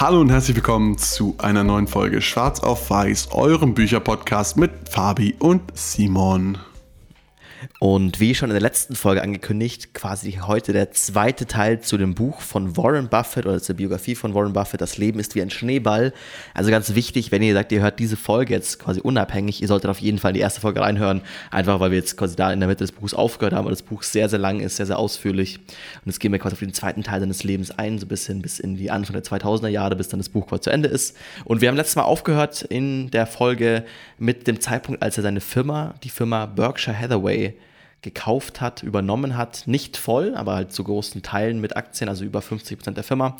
Hallo und herzlich willkommen zu einer neuen Folge Schwarz auf Weiß, eurem Bücherpodcast mit Fabi und Simon. Und wie schon in der letzten Folge angekündigt, quasi heute der zweite Teil zu dem Buch von Warren Buffett oder zur Biografie von Warren Buffett, Das Leben ist wie ein Schneeball. Also ganz wichtig, wenn ihr sagt, ihr hört diese Folge jetzt quasi unabhängig, ihr solltet auf jeden Fall in die erste Folge reinhören, einfach weil wir jetzt quasi da in der Mitte des Buchs aufgehört haben, weil das Buch sehr, sehr lang ist, sehr, sehr ausführlich. Und jetzt gehen wir quasi auf den zweiten Teil seines Lebens ein, so ein bisschen bis in die Anfang der 2000er Jahre, bis dann das Buch quasi zu Ende ist. Und wir haben letztes Mal aufgehört in der Folge mit dem Zeitpunkt, als er seine Firma, die Firma Berkshire Hathaway, gekauft hat, übernommen hat, nicht voll, aber halt zu großen Teilen mit Aktien, also über 50 Prozent der Firma.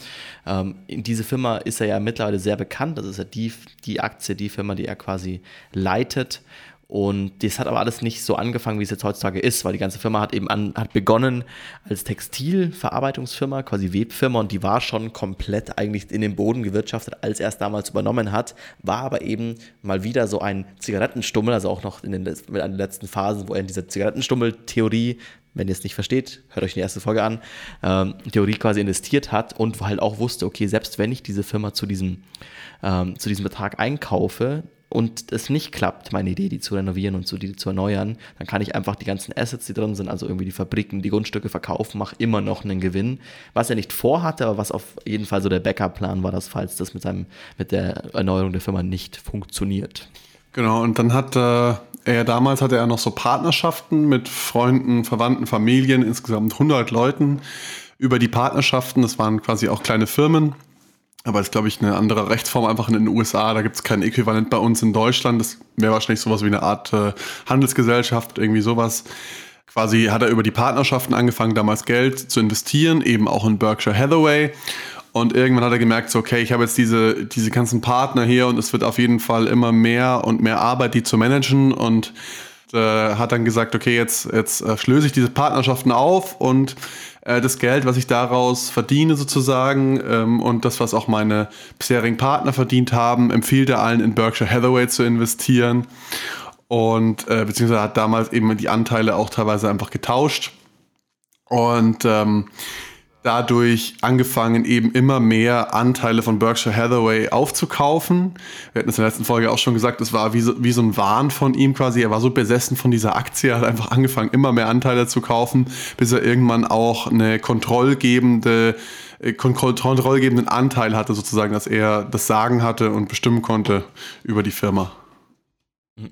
Ähm, in diese Firma ist er ja mittlerweile sehr bekannt, das ist ja die, die Aktie, die Firma, die er quasi leitet. Und das hat aber alles nicht so angefangen, wie es jetzt heutzutage ist, weil die ganze Firma hat eben an, hat begonnen als Textilverarbeitungsfirma, quasi Webfirma, und die war schon komplett eigentlich in den Boden gewirtschaftet, als er es damals übernommen hat, war aber eben mal wieder so ein Zigarettenstummel, also auch noch in den, in den letzten Phasen, wo er in dieser Zigarettenstummel-Theorie wenn ihr es nicht versteht, hört euch die erste Folge an, ähm, Theorie quasi investiert hat und halt auch wusste, okay, selbst wenn ich diese Firma zu diesem, ähm, zu diesem Betrag einkaufe, und es nicht klappt, meine Idee, die zu renovieren und zu, die zu erneuern, dann kann ich einfach die ganzen Assets, die drin sind, also irgendwie die Fabriken, die Grundstücke verkaufen, mache immer noch einen Gewinn. Was er nicht vorhatte, aber was auf jeden Fall so der Backup-Plan war, dass falls das mit, seinem, mit der Erneuerung der Firma nicht funktioniert. Genau, und dann hat äh, er damals hatte er noch so Partnerschaften mit Freunden, Verwandten, Familien, insgesamt 100 Leuten über die Partnerschaften. Das waren quasi auch kleine Firmen aber das ist, glaube ich, eine andere Rechtsform einfach in den USA. Da gibt es kein Äquivalent bei uns in Deutschland. Das wäre wahrscheinlich sowas wie eine Art äh, Handelsgesellschaft, irgendwie sowas. Quasi hat er über die Partnerschaften angefangen, damals Geld zu investieren, eben auch in Berkshire Hathaway. Und irgendwann hat er gemerkt, so, okay, ich habe jetzt diese, diese ganzen Partner hier und es wird auf jeden Fall immer mehr und mehr Arbeit, die zu managen. Und äh, hat dann gesagt, okay, jetzt, jetzt äh, schlöse ich diese Partnerschaften auf und äh, das Geld, was ich daraus verdiene sozusagen ähm, und das, was auch meine bisherigen Partner verdient haben, empfiehlt er allen in Berkshire Hathaway zu investieren. Und äh, beziehungsweise hat damals eben die Anteile auch teilweise einfach getauscht. Und ähm, dadurch angefangen, eben immer mehr Anteile von Berkshire Hathaway aufzukaufen. Wir hatten es in der letzten Folge auch schon gesagt, es war wie so, wie so ein Wahn von ihm quasi. Er war so besessen von dieser Aktie, hat einfach angefangen, immer mehr Anteile zu kaufen, bis er irgendwann auch eine kontrollgebende äh, kontrollgebenden Anteil hatte, sozusagen, dass er das Sagen hatte und bestimmen konnte über die Firma.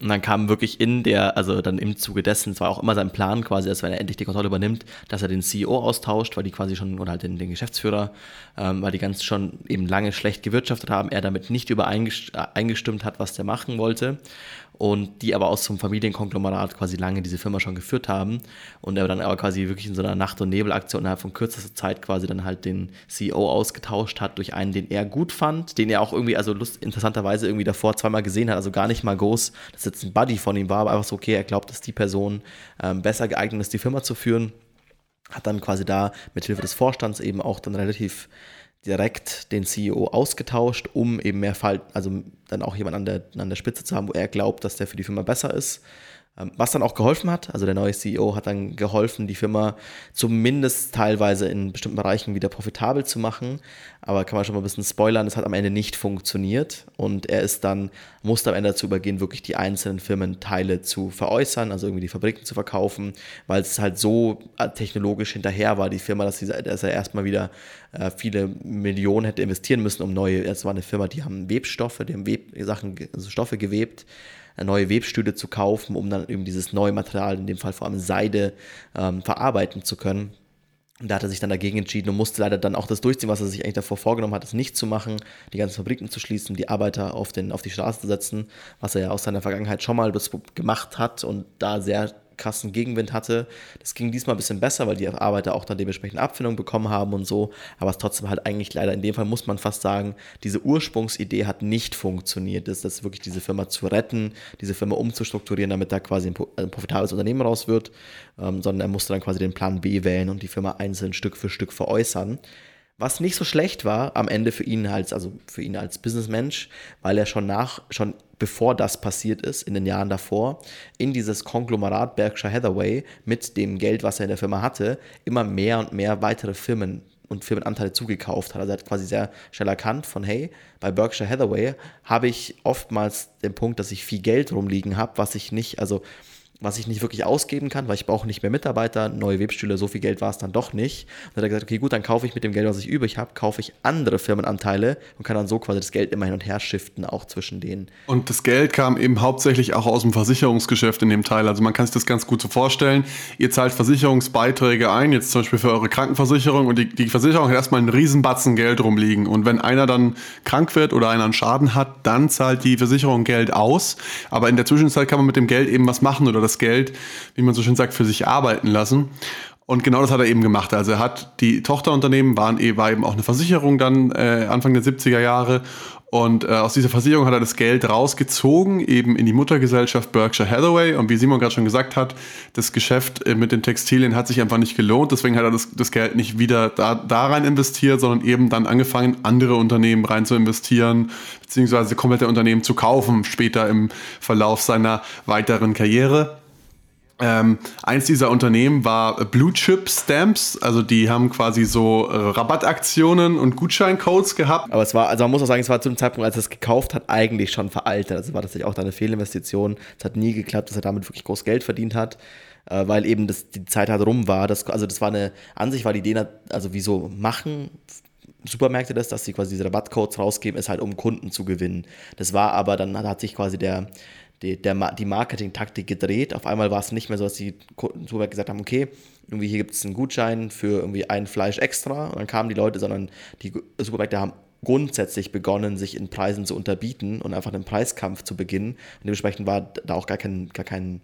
Und dann kam wirklich in der, also dann im Zuge dessen, es war auch immer sein Plan quasi, dass wenn er endlich die Kontrolle übernimmt, dass er den CEO austauscht, weil die quasi schon, oder halt den, den Geschäftsführer, ähm, weil die ganz schon eben lange schlecht gewirtschaftet haben, er damit nicht übereingestimmt hat, was der machen wollte. Und die aber aus so Familienkonglomerat quasi lange diese Firma schon geführt haben und er dann aber quasi wirklich in so einer Nacht- und Nebelaktion innerhalb von kürzester Zeit quasi dann halt den CEO ausgetauscht hat durch einen, den er gut fand, den er auch irgendwie, also lust, interessanterweise irgendwie davor zweimal gesehen hat, also gar nicht mal groß, dass jetzt ein Buddy von ihm war, aber einfach so, okay, er glaubt, dass die Person ähm, besser geeignet ist, die Firma zu führen, hat dann quasi da mit Hilfe des Vorstands eben auch dann relativ direkt den CEO ausgetauscht, um eben mehr Fall, also dann auch jemand an der, an der Spitze zu haben, wo er glaubt, dass der für die Firma besser ist. Ähm, was dann auch geholfen hat, also der neue CEO hat dann geholfen, die Firma zumindest teilweise in bestimmten Bereichen wieder profitabel zu machen. Aber kann man schon mal ein bisschen spoilern, es hat am Ende nicht funktioniert und er ist dann, musste am Ende dazu übergehen, wirklich die einzelnen Firmenteile zu veräußern, also irgendwie die Fabriken zu verkaufen, weil es halt so äh, technologisch hinterher war, die Firma, dass, sie, dass er erstmal wieder äh, viele Millionen hätte investieren müssen, um neue, es war eine Firma, die haben Webstoffe, die haben Websachen, also Stoffe gewebt neue Webstühle zu kaufen, um dann eben dieses neue Material, in dem Fall vor allem Seide, ähm, verarbeiten zu können. Und da hat er sich dann dagegen entschieden und musste leider dann auch das durchziehen, was er sich eigentlich davor vorgenommen hat, es nicht zu machen, die ganzen Fabriken zu schließen, die Arbeiter auf, den, auf die Straße zu setzen, was er ja aus seiner Vergangenheit schon mal gemacht hat und da sehr krassen Gegenwind hatte. Das ging diesmal ein bisschen besser, weil die Arbeiter auch dann dementsprechend Abfindung bekommen haben und so. Aber es trotzdem halt eigentlich leider in dem Fall muss man fast sagen, diese Ursprungsidee hat nicht funktioniert. Das ist wirklich diese Firma zu retten, diese Firma umzustrukturieren, damit da quasi ein, profitables Unternehmen raus wird, ähm, sondern er musste dann quasi den Plan B wählen und die Firma einzeln Stück für Stück veräußern. Was nicht so schlecht war am Ende für ihn als, also für ihn als Businessmensch, weil er schon nach, schon bevor das passiert ist, in den Jahren davor, in dieses Konglomerat Berkshire Hathaway mit dem Geld, was er in der Firma hatte, immer mehr und mehr weitere Firmen und Firmenanteile zugekauft hat. Also er hat quasi sehr schnell erkannt von, hey, bei Berkshire Hathaway habe ich oftmals den Punkt, dass ich viel Geld rumliegen habe, was ich nicht, also was ich nicht wirklich ausgeben kann, weil ich brauche nicht mehr Mitarbeiter, neue Webstühle, so viel Geld war es dann doch nicht. Und dann hat er gesagt, okay, gut, dann kaufe ich mit dem Geld, was ich übrig habe, kaufe ich andere Firmenanteile und kann dann so quasi das Geld immer hin und her shiften, auch zwischen denen. Und das Geld kam eben hauptsächlich auch aus dem Versicherungsgeschäft in dem Teil. Also man kann sich das ganz gut so vorstellen. Ihr zahlt Versicherungsbeiträge ein, jetzt zum Beispiel für eure Krankenversicherung und die, die Versicherung hat erstmal einen Riesenbatzen Geld rumliegen. Und wenn einer dann krank wird oder einer einen Schaden hat, dann zahlt die Versicherung Geld aus. Aber in der Zwischenzeit kann man mit dem Geld eben was machen oder das das Geld, wie man so schön sagt, für sich arbeiten lassen. Und genau das hat er eben gemacht. Also er hat die Tochterunternehmen, waren, eh, war eben auch eine Versicherung dann äh, Anfang der 70er Jahre. Und äh, aus dieser Versicherung hat er das Geld rausgezogen, eben in die Muttergesellschaft Berkshire Hathaway. Und wie Simon gerade schon gesagt hat, das Geschäft äh, mit den Textilien hat sich einfach nicht gelohnt. Deswegen hat er das, das Geld nicht wieder da, da rein investiert, sondern eben dann angefangen, andere Unternehmen rein zu investieren, beziehungsweise komplette Unternehmen zu kaufen, später im Verlauf seiner weiteren Karriere. Ähm, eins dieser Unternehmen war Blue Chip Stamps, also die haben quasi so äh, Rabattaktionen und Gutscheincodes gehabt. Aber es war, also man muss auch sagen, es war zu dem Zeitpunkt, als er es gekauft hat, eigentlich schon veraltet. Also war das auch da eine Fehlinvestition. Es hat nie geklappt, dass er damit wirklich groß Geld verdient hat, äh, weil eben das, die Zeit halt rum war. Das, also das war eine, an sich war die Idee, also wieso machen Supermärkte das, dass sie quasi diese Rabattcodes rausgeben, ist halt um Kunden zu gewinnen. Das war aber, dann hat sich quasi der, die, der, die Marketing-Taktik gedreht. Auf einmal war es nicht mehr so, dass die Supermärkte gesagt haben, okay, irgendwie hier gibt es einen Gutschein für irgendwie ein Fleisch extra und dann kamen die Leute, sondern die Supermärkte haben grundsätzlich begonnen, sich in Preisen zu unterbieten und einfach einen Preiskampf zu beginnen. Und dementsprechend war da auch gar kein, gar kein,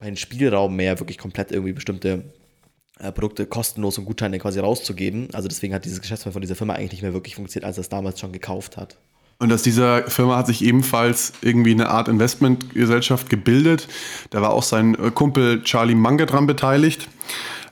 kein Spielraum mehr, wirklich komplett irgendwie bestimmte äh, Produkte kostenlos und Gutscheine quasi rauszugeben. Also deswegen hat dieses Geschäftsmodell von dieser Firma eigentlich nicht mehr wirklich funktioniert, als es damals schon gekauft hat. Und aus dieser Firma hat sich ebenfalls irgendwie eine Art Investmentgesellschaft gebildet. Da war auch sein äh, Kumpel Charlie Munger dran beteiligt.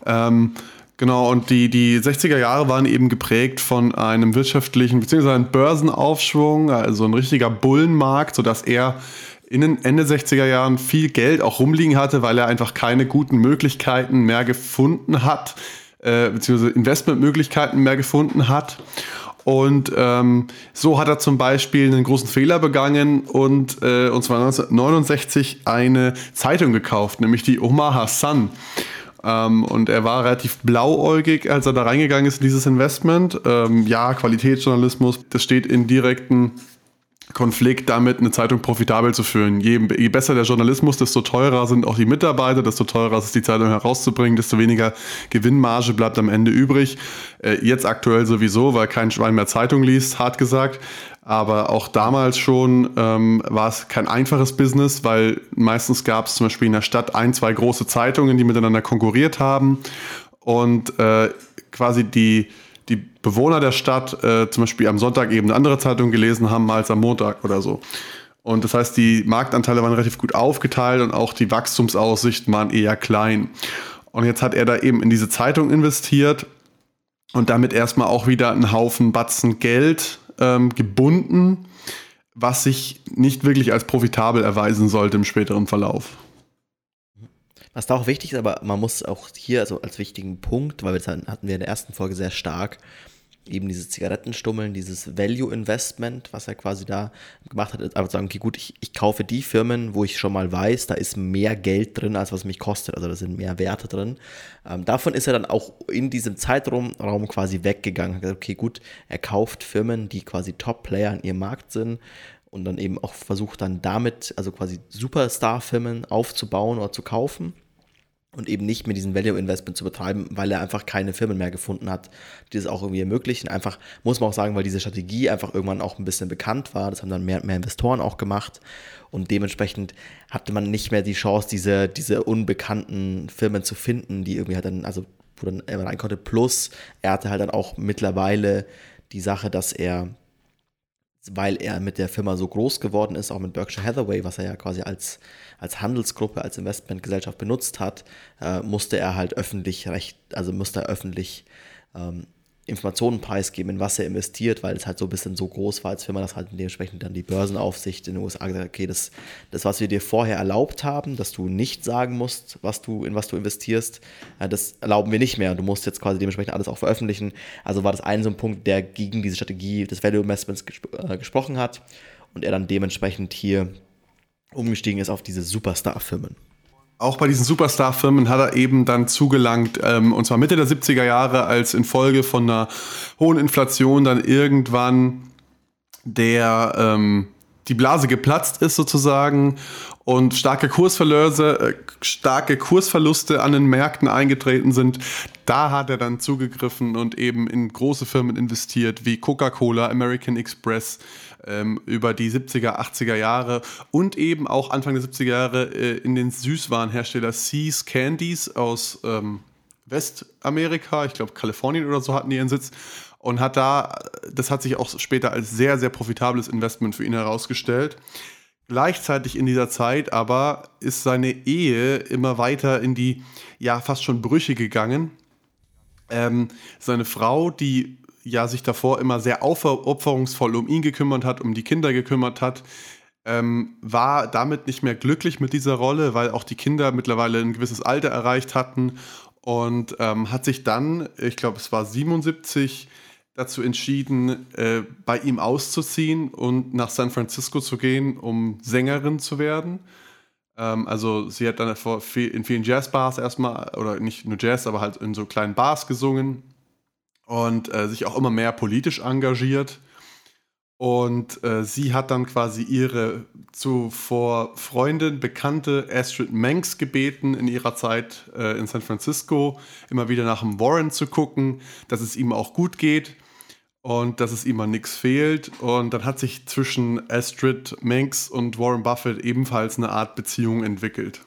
Ähm, genau, und die, die 60er Jahre waren eben geprägt von einem wirtschaftlichen bzw. einem Börsenaufschwung, also ein richtiger Bullenmarkt, sodass er in den Ende 60er Jahren viel Geld auch rumliegen hatte, weil er einfach keine guten Möglichkeiten mehr gefunden hat, äh, beziehungsweise Investmentmöglichkeiten mehr gefunden hat. Und ähm, so hat er zum Beispiel einen großen Fehler begangen und, äh, und zwar 1969 eine Zeitung gekauft, nämlich die Omaha Sun. Ähm, und er war relativ blauäugig, als er da reingegangen ist in dieses Investment. Ähm, ja, Qualitätsjournalismus, das steht in direkten Konflikt damit, eine Zeitung profitabel zu führen. Je, je, besser der Journalismus, desto teurer sind auch die Mitarbeiter, desto teurer ist es, die Zeitung herauszubringen, desto weniger Gewinnmarge bleibt am Ende übrig. Äh, jetzt aktuell sowieso, weil kein Schwein mehr Zeitung liest, hart gesagt. Aber auch damals schon ähm, war es kein einfaches Business, weil meistens gab es zum Beispiel in der Stadt ein, zwei große Zeitungen, die miteinander konkurriert haben. Und äh, quasi die die Bewohner der Stadt äh, zum Beispiel am Sonntag eben eine andere Zeitung gelesen haben als am Montag oder so. Und das heißt, die Marktanteile waren relativ gut aufgeteilt und auch die Wachstumsaussichten waren eher klein. Und jetzt hat er da eben in diese Zeitung investiert und damit erstmal auch wieder einen Haufen Batzen Geld ähm, gebunden, was sich nicht wirklich als profitabel erweisen sollte im späteren Verlauf. Was da auch wichtig ist, aber man muss auch hier also als wichtigen Punkt, weil wir hatten wir in der ersten Folge sehr stark, eben dieses Zigarettenstummeln, dieses Value Investment, was er quasi da gemacht hat, aber sagen, okay, gut, ich, ich kaufe die Firmen, wo ich schon mal weiß, da ist mehr Geld drin, als was mich kostet, also da sind mehr Werte drin. Ähm, davon ist er dann auch in diesem Zeitraum Raum quasi weggegangen. Hat gesagt, okay, gut, er kauft Firmen, die quasi Top-Player in ihrem Markt sind und dann eben auch versucht dann damit, also quasi Superstar-Firmen aufzubauen oder zu kaufen und eben nicht mehr diesen Value Investment zu betreiben, weil er einfach keine Firmen mehr gefunden hat, die das auch irgendwie ermöglichen. Einfach, muss man auch sagen, weil diese Strategie einfach irgendwann auch ein bisschen bekannt war. Das haben dann mehr, mehr Investoren auch gemacht. Und dementsprechend hatte man nicht mehr die Chance, diese, diese unbekannten Firmen zu finden, die irgendwie halt dann, also wo dann er rein konnte. Plus, er hatte halt dann auch mittlerweile die Sache, dass er weil er mit der Firma so groß geworden ist, auch mit Berkshire Hathaway, was er ja quasi als, als Handelsgruppe, als Investmentgesellschaft benutzt hat, äh, musste er halt öffentlich recht, also musste er öffentlich ähm, Informationen preisgeben, in was er investiert, weil es halt so ein bisschen so groß war, als wenn man das halt dementsprechend dann die Börsenaufsicht in den USA gesagt hat, okay, das, das, was wir dir vorher erlaubt haben, dass du nicht sagen musst, was du, in was du investierst, äh, das erlauben wir nicht mehr. Du musst jetzt quasi dementsprechend alles auch veröffentlichen. Also war das ein so ein Punkt, der gegen diese Strategie des Value Investments gesp äh, gesprochen hat und er dann dementsprechend hier umgestiegen ist auf diese Superstar-Firmen. Auch bei diesen Superstar-Firmen hat er eben dann zugelangt, ähm, und zwar Mitte der 70er Jahre, als infolge von einer hohen Inflation dann irgendwann der ähm, die Blase geplatzt ist sozusagen und starke Kursverlöse, äh, starke Kursverluste an den Märkten eingetreten sind, da hat er dann zugegriffen und eben in große Firmen investiert wie Coca-Cola, American Express, ähm, über die 70er, 80er Jahre und eben auch Anfang der 70er Jahre äh, in den Süßwarenhersteller Seas Candies aus ähm, Westamerika, ich glaube Kalifornien oder so hatten die ihren Sitz und hat da, das hat sich auch später als sehr, sehr profitables Investment für ihn herausgestellt. Gleichzeitig in dieser Zeit aber ist seine Ehe immer weiter in die, ja, fast schon Brüche gegangen. Ähm, seine Frau, die ja sich davor immer sehr aufopferungsvoll um ihn gekümmert hat, um die Kinder gekümmert hat, ähm, war damit nicht mehr glücklich mit dieser Rolle, weil auch die Kinder mittlerweile ein gewisses Alter erreicht hatten und ähm, hat sich dann, ich glaube, es war 77, dazu entschieden, äh, bei ihm auszuziehen und nach San Francisco zu gehen, um Sängerin zu werden. Ähm, also sie hat dann in vielen Jazzbars erstmal, oder nicht nur Jazz, aber halt in so kleinen Bars gesungen und äh, sich auch immer mehr politisch engagiert. Und äh, sie hat dann quasi ihre zuvor Freundin, Bekannte Astrid Manx gebeten, in ihrer Zeit äh, in San Francisco immer wieder nach dem Warren zu gucken, dass es ihm auch gut geht und dass es ihm an nichts fehlt. Und dann hat sich zwischen Astrid Manx und Warren Buffett ebenfalls eine Art Beziehung entwickelt.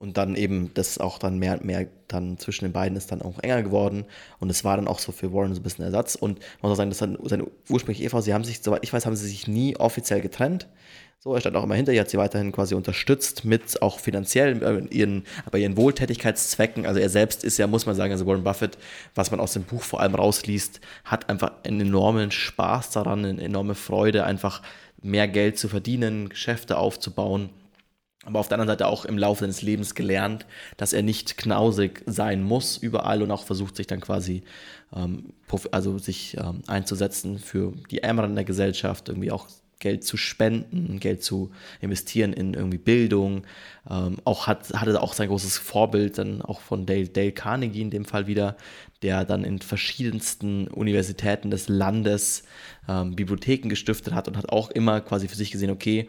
Und dann eben das auch dann mehr und mehr dann zwischen den beiden ist dann auch enger geworden. Und es war dann auch so für Warren so ein bisschen Ersatz. Und man muss auch sagen, dass dann seine ursprüngliche Ehefrau, sie haben sich, soweit ich weiß, haben sie sich nie offiziell getrennt. So, er stand auch immer hinter ihr, hat sie weiterhin quasi unterstützt mit auch finanziell, äh, ihren, aber ihren Wohltätigkeitszwecken. Also er selbst ist ja, muss man sagen, also Warren Buffett, was man aus dem Buch vor allem rausliest, hat einfach einen enormen Spaß daran, eine enorme Freude, einfach mehr Geld zu verdienen, Geschäfte aufzubauen aber auf der anderen Seite auch im Laufe seines Lebens gelernt, dass er nicht knausig sein muss überall und auch versucht sich dann quasi ähm, also sich ähm, einzusetzen für die Ärmeren der Gesellschaft, irgendwie auch Geld zu spenden, Geld zu investieren in irgendwie Bildung. Ähm, auch hat, hatte auch sein großes Vorbild dann auch von Dale, Dale Carnegie in dem Fall wieder, der dann in verschiedensten Universitäten des Landes ähm, Bibliotheken gestiftet hat und hat auch immer quasi für sich gesehen, okay,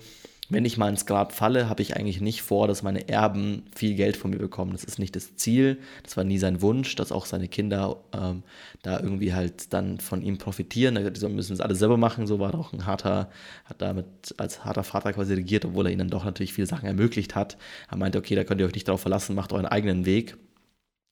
wenn ich mal ins Grab falle, habe ich eigentlich nicht vor, dass meine Erben viel Geld von mir bekommen. Das ist nicht das Ziel. Das war nie sein Wunsch, dass auch seine Kinder ähm, da irgendwie halt dann von ihm profitieren. Die müssen es alle selber machen. So war er auch ein harter, hat damit als harter Vater quasi regiert, obwohl er ihnen dann doch natürlich viele Sachen ermöglicht hat. Er meinte, okay, da könnt ihr euch nicht darauf verlassen, macht euren eigenen Weg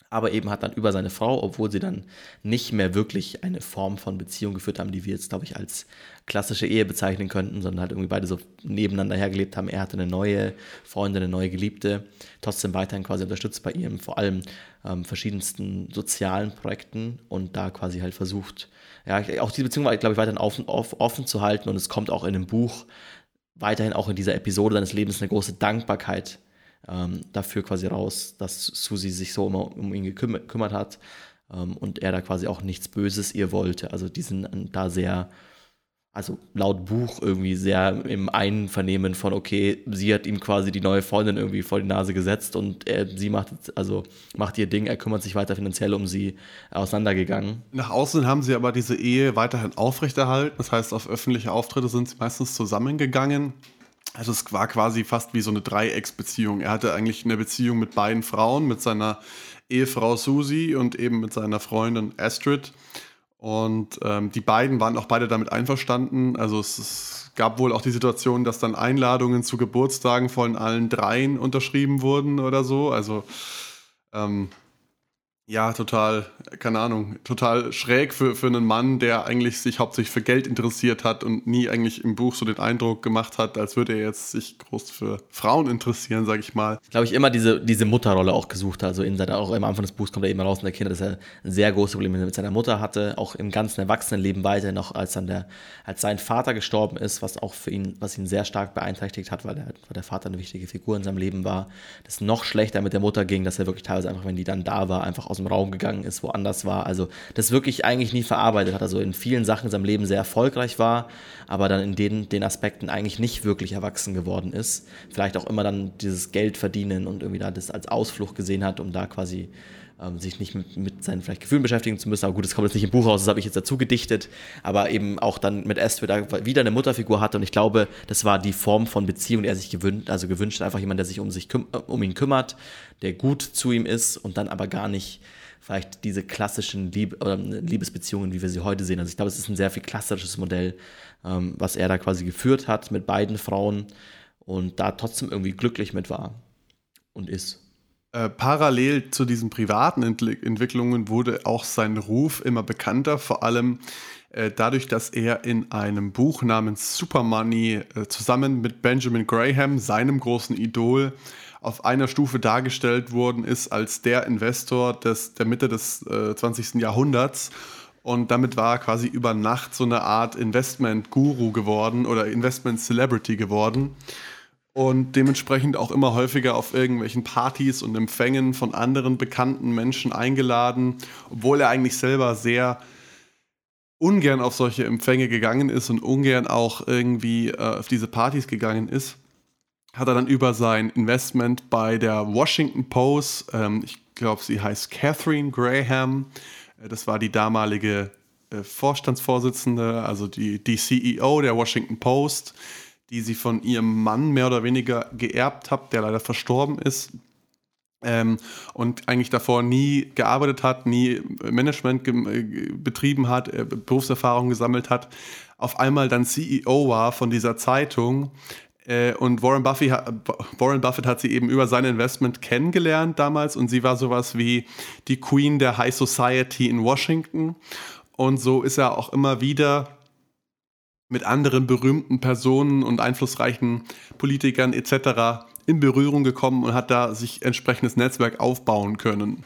aber eben hat dann über seine Frau, obwohl sie dann nicht mehr wirklich eine Form von Beziehung geführt haben, die wir jetzt, glaube ich, als klassische Ehe bezeichnen könnten, sondern halt irgendwie beide so nebeneinander hergelebt haben. Er hatte eine neue Freundin, eine neue Geliebte, trotzdem weiterhin quasi unterstützt bei ihrem, vor allem ähm, verschiedensten sozialen Projekten und da quasi halt versucht, ja, auch diese Beziehung glaube ich, weiterhin offen, offen zu halten und es kommt auch in dem Buch weiterhin auch in dieser Episode seines Lebens eine große Dankbarkeit ähm, dafür quasi raus, dass Susi sich so immer um ihn gekümmert hat ähm, und er da quasi auch nichts Böses ihr wollte. Also die sind da sehr, also laut Buch irgendwie sehr im Einvernehmen von, okay, sie hat ihm quasi die neue Freundin irgendwie vor die Nase gesetzt und er, sie macht, also macht ihr Ding, er kümmert sich weiter finanziell um sie auseinandergegangen. Nach außen haben sie aber diese Ehe weiterhin aufrechterhalten. Das heißt, auf öffentliche Auftritte sind sie meistens zusammengegangen. Also es war quasi fast wie so eine Dreiecksbeziehung. Er hatte eigentlich eine Beziehung mit beiden Frauen, mit seiner Ehefrau Susie und eben mit seiner Freundin Astrid. Und ähm, die beiden waren auch beide damit einverstanden. Also es, es, gab wohl auch die Situation, dass dann Einladungen zu Geburtstagen von allen dreien unterschrieben wurden oder so. Also ähm, Ja, total, keine Ahnung, total schräg für, für einen Mann, der eigentlich sich hauptsächlich für Geld interessiert hat und nie eigentlich im Buch so den Eindruck gemacht hat, als würde er jetzt sich groß für Frauen interessieren, sag ich mal. Glaube ich, immer diese, diese Mutterrolle auch gesucht hat. Also in seiner, auch am Anfang des Buchs kommt er eben raus in der Kinder, dass er sehr großes Problem mit seiner Mutter hatte, auch im ganzen Erwachsenenleben weiter, noch als dann der, als sein Vater gestorben ist, was auch für ihn, was ihn sehr stark beeinträchtigt hat, weil, er, weil der Vater eine wichtige Figur in seinem Leben war. Das noch schlechter mit der Mutter ging, dass er wirklich teilweise einfach, wenn die dann da war, einfach aus dem Raum gegangen ist, woanders war. Also das wirklich eigentlich nie verarbeitet hat. Also in vielen Sachen in seinem Leben sehr erfolgreich war, aber dann in den, den Aspekten eigentlich nicht wirklich erwachsen geworden ist. Vielleicht auch immer dann dieses Geld verdienen und irgendwie da das als Ausflucht gesehen hat, um da quasi ähm, sich nicht mit, mit, seinen vielleicht Gefühlen beschäftigen zu müssen. Aber gut, das kommt jetzt nicht im Buch raus, das habe ich jetzt dazu gedichtet. Aber eben auch dann mit da wieder eine Mutterfigur hatte. Und ich glaube, das war die Form von Beziehung, die er sich gewünscht, also gewünscht, einfach jemand, der sich um, sich um ihn kümmert, der gut zu ihm ist und dann aber gar nicht vielleicht diese klassischen Lieb oder Liebesbeziehungen, wie wir sie heute sehen. Also ich glaube, es ist ein sehr viel klassisches Modell, ähm, was er da quasi geführt hat mit beiden Frauen und da trotzdem irgendwie glücklich mit war und ist. Äh, parallel zu diesen privaten Entl Entwicklungen wurde auch sein Ruf immer bekannter, vor allem äh, dadurch, dass er in einem Buch namens Super Money äh, zusammen mit Benjamin Graham, seinem großen Idol, auf einer Stufe dargestellt worden ist als der Investor des, der Mitte des äh, 20. Jahrhunderts. Und damit war er quasi über Nacht so eine Art Investment-Guru geworden oder Investment-Celebrity geworden. Und dementsprechend auch immer häufiger auf irgendwelchen Partys und Empfängen von anderen bekannten Menschen eingeladen, obwohl er eigentlich selber sehr ungern auf solche Empfänge gegangen ist und ungern auch irgendwie äh, auf diese Partys gegangen ist hat er dann über sein Investment bei der Washington Post, ähm, ich glaube, sie heißt Catherine Graham, äh, das war die damalige äh, Vorstandsvorsitzende, also die, die CEO der Washington Post, die sie von ihrem Mann mehr oder weniger geerbt hat, der leider verstorben ist. Ähm, und eigentlich davor nie gearbeitet hat, nie Management äh, betrieben hat, äh, Berufserfahrung gesammelt hat, auf einmal dann CEO war von dieser Zeitung, äh, und Warren, Buffy, Warren Buffett hat sie eben über sein Investment kennengelernt damals und sie war sowas wie die Queen der High Society in Washington. Und so ist er auch immer wieder mit anderen berühmten Personen und einflussreichen Politikern etc. in Berührung gekommen und hat da sich entsprechendes Netzwerk aufbauen können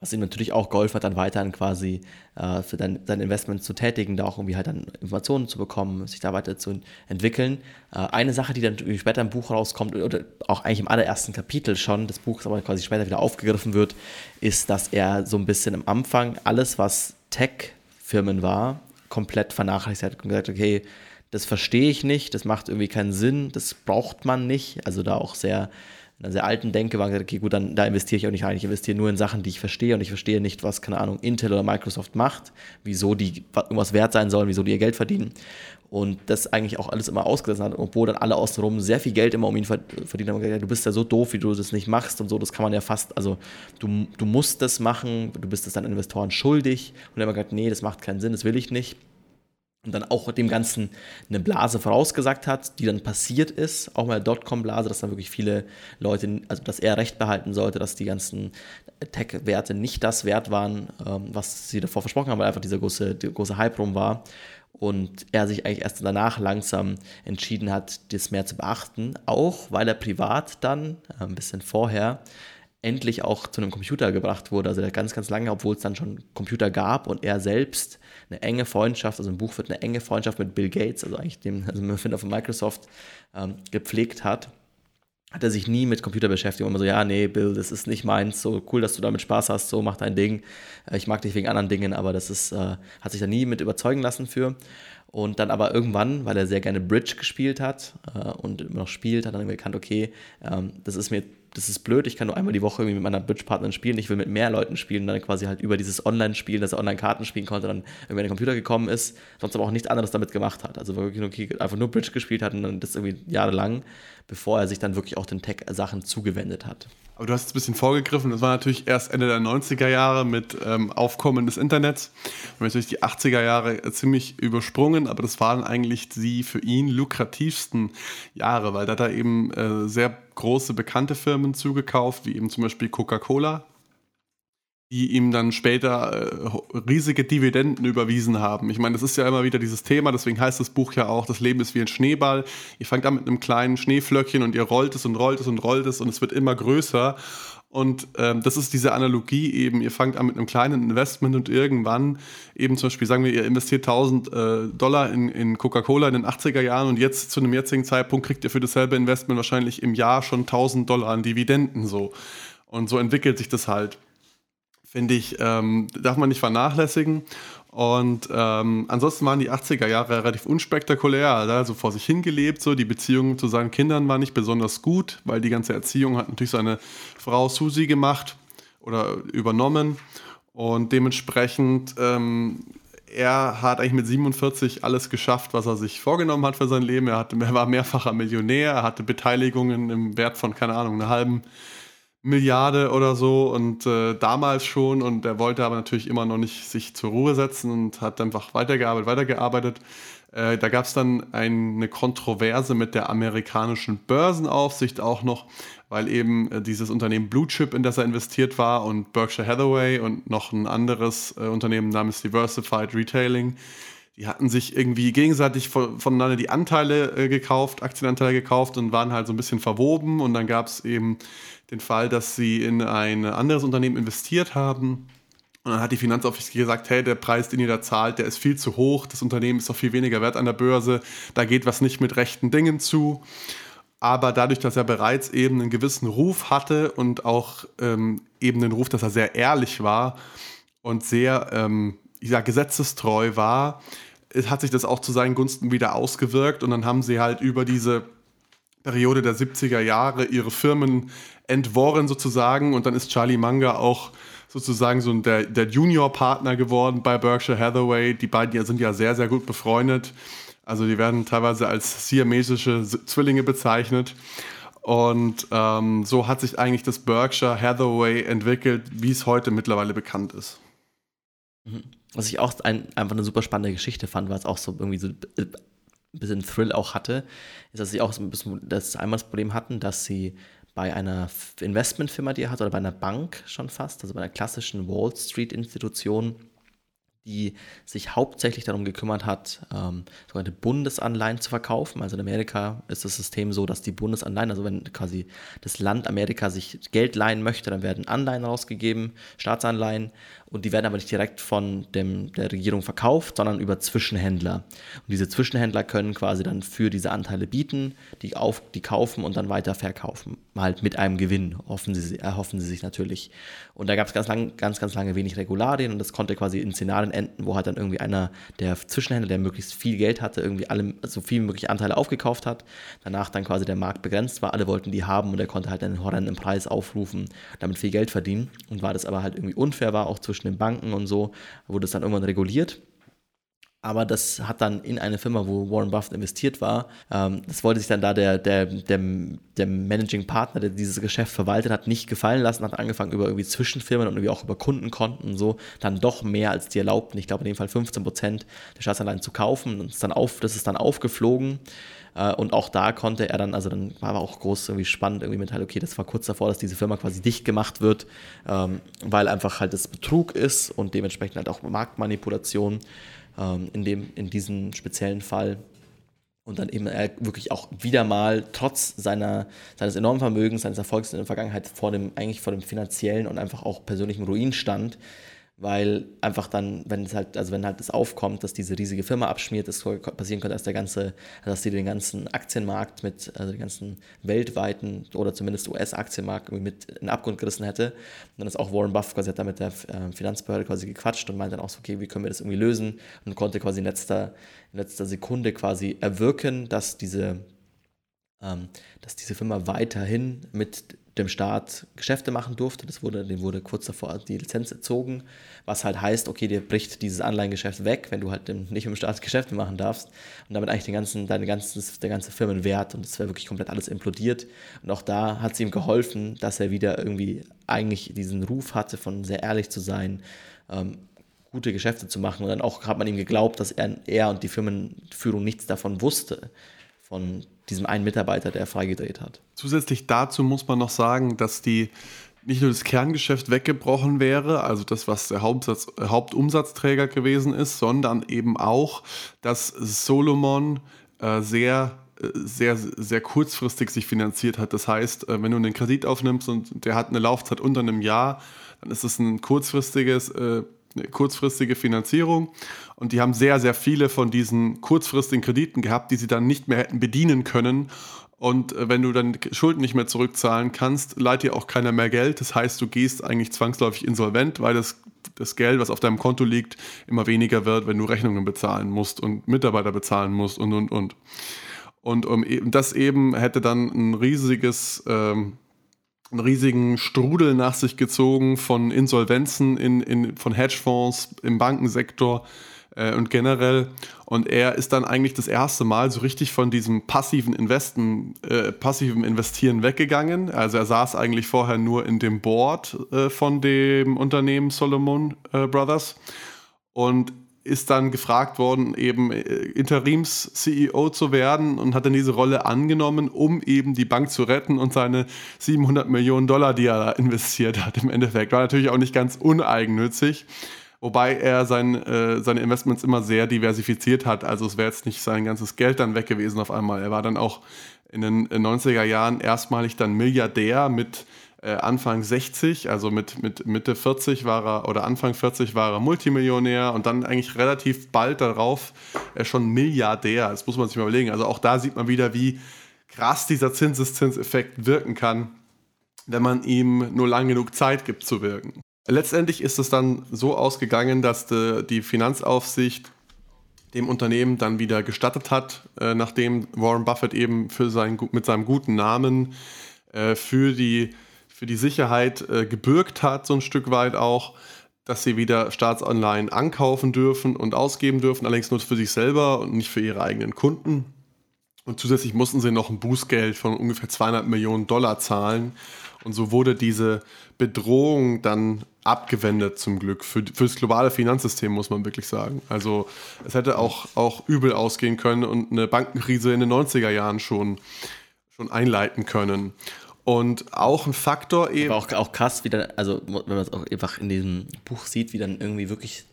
was ihm natürlich auch geholfen hat, dann weiterhin quasi äh, für dein, sein Investment zu tätigen, da auch irgendwie halt dann Informationen zu bekommen, sich da weiter zu entwickeln. Äh, eine Sache, die dann später im Buch rauskommt, oder auch eigentlich im allerersten Kapitel schon des Buchs, aber quasi später wieder aufgegriffen wird, ist, dass er so ein bisschen am Anfang alles, was Tech-Firmen war, komplett vernachlässigt hat und gesagt, okay, das verstehe ich nicht, das macht irgendwie keinen Sinn, das braucht man nicht. Also da auch sehr in einer sehr alten Denke war gesagt, okay, gut, dann da investiere ich auch nicht rein. Ich investiere nur in Sachen, die ich verstehe und ich verstehe nicht, was, keine Ahnung, Intel oder Microsoft macht, wieso die irgendwas wert sein sollen, wieso die ihr Geld verdienen. Und das eigentlich auch alles immer ausgesetzt hat, obwohl dann alle außenrum sehr viel Geld immer um ihn verdienen haben. Gesagt, du bist ja so doof, wie du das nicht machst und so, das kann man ja fast, also du, du musst das machen, du bist es deinen Investoren schuldig. Und er hat gesagt, nee, das macht keinen Sinn, das will ich nicht und dann auch dem Ganzen eine Blase vorausgesagt hat, die dann passiert ist, auch mal Dotcom-Blase, dass dann wirklich viele Leute, also dass er Recht behalten sollte, dass die ganzen Tech-Werte nicht das wert waren, ähm, was sie davor versprochen haben, weil einfach dieser große, der große Hype rum war. Und er sich eigentlich erst danach langsam entschieden hat, das mehr zu beachten, auch weil er privat dann, äh, ein bisschen vorher, endlich auch zu einem Computer gebracht wurde. Also ganz, ganz lange, obwohl es dann schon Computer gab und er selbst eine enge Freundschaft, also im Buch wird eine enge Freundschaft mit Bill Gates, also eigentlich dem also Erfinder von Microsoft, ähm, gepflegt hat, hat er sich nie mit Computer beschäftigt. Und immer so, ja, nee, Bill, das ist nicht meins, so cool, dass du damit Spaß hast, so mach dein Ding. Äh, ich mag dich wegen anderen Dingen, aber das ist, äh, hat sich da nie mit überzeugen lassen für. Und dann aber irgendwann, weil er sehr gerne Bridge gespielt hat äh, und immer noch spielt, hat er dann gekannt, okay, ähm, das ist mir das ist blöd, ich kann nur einmal die Woche irgendwie mit meiner Bridge-Partnerin spielen, ich will mit mehr Leuten spielen, dann quasi halt über dieses Online-Spielen, dass er Online-Karten spielen konnte, dann irgendwie an den Computer gekommen ist, sonst aber auch nichts anderes damit gemacht hat. Also wirklich okay, einfach nur Bridge gespielt hat und dann das irgendwie jahrelang, bevor er sich dann wirklich auch den Tech-Sachen zugewendet hat. Aber du hast jetzt ein bisschen vorgegriffen, das war natürlich erst Ende der 90er Jahre mit ähm, Aufkommen des Internets. Und natürlich die 80er Jahre ziemlich übersprungen, aber das waren eigentlich die für ihn lukrativsten Jahre, weil da hat er eben äh, sehr große bekannte Firmen zugekauft, wie eben zum Beispiel Coca-Cola, die ihm dann später äh, riesige Dividenden überwiesen haben. Ich meine, das ist ja immer wieder dieses Thema, deswegen heißt das Buch ja auch, das Leben ist wie ein Schneeball. Ihr fangt an mit einem kleinen Schneeflöckchen und ihr rollt es und rollt es und rollt es und es wird immer größer. Und ähm, das ist diese Analogie eben, ihr fangt an mit einem kleinen Investment und irgendwann eben zum Beispiel, sagen wir, ihr investiert 1000 äh, Dollar in, in Coca-Cola in den 80er Jahren und jetzt zu einem jetzigen Zeitpunkt kriegt ihr für dasselbe Investment wahrscheinlich im Jahr schon 1000 Dollar an Dividenden so. Und so entwickelt sich das halt finde ich, ähm, darf man nicht vernachlässigen. Und ähm, ansonsten waren die 80er Jahre relativ unspektakulär, also vor sich hingelebt. So. Die Beziehung zu seinen Kindern war nicht besonders gut, weil die ganze Erziehung hat natürlich seine Frau Susi gemacht oder übernommen. Und dementsprechend, ähm, er hat eigentlich mit 47 alles geschafft, was er sich vorgenommen hat für sein Leben. Er, hatte, er war mehrfacher Millionär, er hatte Beteiligungen im Wert von, keine Ahnung, einer halben Milliarde oder so und äh, damals schon und er wollte aber natürlich immer noch nicht sich zur Ruhe setzen und hat einfach weitergearbeitet, weitergearbeitet. Äh, da gab es dann eine Kontroverse mit der amerikanischen Börsenaufsicht auch noch, weil eben äh, dieses Unternehmen Blue Chip, in das er investiert war und Berkshire Hathaway und noch ein anderes äh, Unternehmen namens Diversified Retailing, die hatten sich irgendwie gegenseitig voneinander die Anteile äh, gekauft, Aktienanteile gekauft und waren halt so ein bisschen verwoben und dann gab es eben den Fall, dass sie in ein anderes Unternehmen investiert haben. Und dann hat die Finanzaufsicht gesagt, hey, der Preis, den ihr da zahlt, der ist viel zu hoch, das Unternehmen ist doch viel weniger wert an der Börse, da geht was nicht mit rechten Dingen zu. Aber dadurch, dass er bereits eben einen gewissen Ruf hatte und auch ähm, eben den Ruf, dass er sehr ehrlich war und sehr ähm, ja, gesetzestreu war, hat sich das auch zu seinen Gunsten wieder ausgewirkt und dann haben sie halt über diese Periode der 70er Jahre ihre Firmen entworren sozusagen und dann ist Charlie Manga auch sozusagen so der, der Junior-Partner geworden bei Berkshire Hathaway. Die beiden sind ja sehr, sehr gut befreundet. Also die werden teilweise als siamesische Zwillinge bezeichnet. Und ähm, so hat sich eigentlich das Berkshire Hathaway entwickelt, wie es heute mittlerweile bekannt ist. Mhm. Was ich auch ein, einfach eine super spannende Geschichte fand, weil es auch so irgendwie so äh, bisschen Thrill auch hatte, ist, dass sie auch so ein bisschen das einmal das Problem hatten, dass sie bei einer Investmentfirma, die er hat, oder bei einer Bank schon fast, also bei einer klassischen Wall Street-Institution, die sich hauptsächlich darum gekümmert hat, ähm, sogenannte Bundesanleihen zu verkaufen. Also in Amerika ist das System so, dass die Bundesanleihen, also wenn quasi das Land Amerika sich Geld leihen möchte, dann werden Anleihen rausgegeben, Staatsanleihen, und die werden aber nicht direkt von dem, der Regierung verkauft, sondern über Zwischenhändler. Und diese Zwischenhändler können quasi dann für diese Anteile bieten, die, auf, die kaufen und dann weiter verkaufen. Halt mit einem Gewinn, hoffen sie, erhoffen sie sich natürlich. Und da gab es ganz, lang, ganz, ganz lange wenig Regularien und das konnte quasi in Szenarien enden, wo halt dann irgendwie einer der Zwischenhändler, der möglichst viel Geld hatte, irgendwie alle, so viel wie möglich Anteile aufgekauft hat. Danach dann quasi der Markt begrenzt war, alle wollten die haben und er konnte halt einen horrenden Preis aufrufen, damit viel Geld verdienen. Und war das aber halt irgendwie unfair war, auch zwischen zwischen den Banken und so, wurde es dann irgendwann reguliert. Aber das hat dann in eine Firma, wo Warren Buffett investiert war, ähm, das wollte sich dann da der, der, der, der Managing Partner, der dieses Geschäft verwaltet hat, nicht gefallen lassen, hat angefangen über irgendwie Zwischenfirmen und irgendwie auch über Kundenkonten und so, dann doch mehr als die erlaubten, ich glaube in dem Fall 15 Prozent der Staatsanleihen zu kaufen. Und ist dann auf, das ist dann aufgeflogen. Äh, und auch da konnte er dann, also dann war aber auch groß irgendwie spannend, irgendwie mit halt, okay, das war kurz davor, dass diese Firma quasi dicht gemacht wird, ähm, weil einfach halt das Betrug ist und dementsprechend halt auch Marktmanipulation ähm, in, dem, in diesem speziellen Fall. Und dann eben er wirklich auch wieder mal trotz seiner, seines enormen Vermögens, seines Erfolgs in der Vergangenheit vor dem, eigentlich vor dem finanziellen und einfach auch persönlichen Ruin stand, weil einfach dann, wenn es halt, also wenn halt das aufkommt, dass diese riesige Firma abschmiert, das passieren könnte, dass der ganze, dass sie den ganzen Aktienmarkt mit, also den ganzen weltweiten oder zumindest US-Aktienmarkt mit in den Abgrund gerissen hätte. Und dann ist auch Warren Buffett quasi hat da mit der äh, Finanzbehörde quasi gequatscht und meinte dann auch so, okay, wie können wir das irgendwie lösen? Und konnte quasi in letzter, in letzter Sekunde quasi erwirken, dass diese, ähm, dass diese Firma weiterhin mit dem Staat Geschäfte machen durfte. Das wurde, dem wurde kurz davor die Lizenz entzogen, was halt heißt, okay, dir bricht dieses Anleihengeschäft weg, wenn du halt nicht mit dem Staat Geschäfte machen darfst und damit eigentlich den ganzen, deine ganzes, der ganze Firmenwert und es wäre wirklich komplett alles implodiert. Und auch da hat es ihm geholfen, dass er wieder irgendwie eigentlich diesen Ruf hatte, von sehr ehrlich zu sein, ähm, gute Geschäfte zu machen. Und dann auch hat man ihm geglaubt, dass er, er und die Firmenführung nichts davon wusste, von diesem einen Mitarbeiter, der freigedreht hat. Zusätzlich dazu muss man noch sagen, dass die nicht nur das Kerngeschäft weggebrochen wäre, also das, was der Hauptsatz, Hauptumsatzträger gewesen ist, sondern eben auch, dass Solomon äh, sehr äh, sehr, sehr kurzfristig sich finanziert hat. Das heißt, äh, wenn du einen Kredit aufnimmst und der hat eine Laufzeit unter einem Jahr, dann ist es ein kurzfristiges, äh, kurzfristige Finanzierung. Und die haben sehr, sehr viele von diesen kurzfristigen Krediten gehabt, die sie dann nicht mehr hätten bedienen können. Und äh, wenn du dann Schulden nicht mehr zurückzahlen kannst, leiht dir auch keiner mehr Geld. Das heißt, du gehst eigentlich zwangsläufig insolvent, weil das, das Geld, was auf deinem Konto liegt, immer weniger wird, wenn du Rechnungen bezahlen musst und Mitarbeiter bezahlen musst und, und, und. Und um, das eben hätte dann ein riesiges ähm, einen riesigen Strudel nach sich gezogen von Insolvenzen in, in, von Hedgefonds im Bankensektor äh, und generell. Und er ist dann eigentlich das erste Mal so richtig von diesem passiven Investen, äh, passiven Investieren weggegangen. Also er saß eigentlich vorher nur in dem Board äh, von dem Unternehmen Solomon äh, Brothers und ist dann gefragt worden, eben äh, Interims-CEO zu werden und hat dann diese Rolle angenommen, um eben die Bank zu retten und seine 700 Millionen Dollar, die er da investiert hat, im Endeffekt. War natürlich auch nicht ganz uneigennützig, wobei er sein, äh, seine Investments immer sehr diversifiziert hat. Also es wäre jetzt nicht sein ganzes Geld dann weg gewesen auf einmal. Er war dann auch in den 90er Jahren erstmalig dann Milliardär mit äh, Anfang 60, also mit, mit Mitte 40 war er oder Anfang 40 war er Multimillionär und dann eigentlich relativ bald darauf äh, schon Milliardär. Das muss man sich mal überlegen. Also auch da sieht man wieder, wie krass dieser Zinseszinseffekt wirken kann, wenn man ihm nur lang genug Zeit gibt zu wirken. Letztendlich ist es dann so ausgegangen, dass die, die Finanzaufsicht dem Unternehmen dann wieder gestattet hat, äh, nachdem Warren Buffett eben für sein, mit seinem guten Namen äh, für die für die Sicherheit äh, gebürgt hat, so ein Stück weit auch, dass sie wieder Staatsanleihen ankaufen dürfen und ausgeben dürfen, allerdings nur für sich selber und nicht für ihre eigenen Kunden. Und zusätzlich mussten sie noch ein Bußgeld von ungefähr 200 Millionen Dollar zahlen. Und so wurde diese Bedrohung dann abgewendet zum Glück. Für, für das globale Finanzsystem muss man wirklich sagen. Also es hätte auch, auch übel ausgehen können und eine Bankenkrise in den 90er Jahren schon, schon einleiten können. Und auch ein Faktor eben. Aber auch, auch krass, wie dann, also wenn man es auch einfach in diesem Buch sieht, wie dann irgendwie wirklich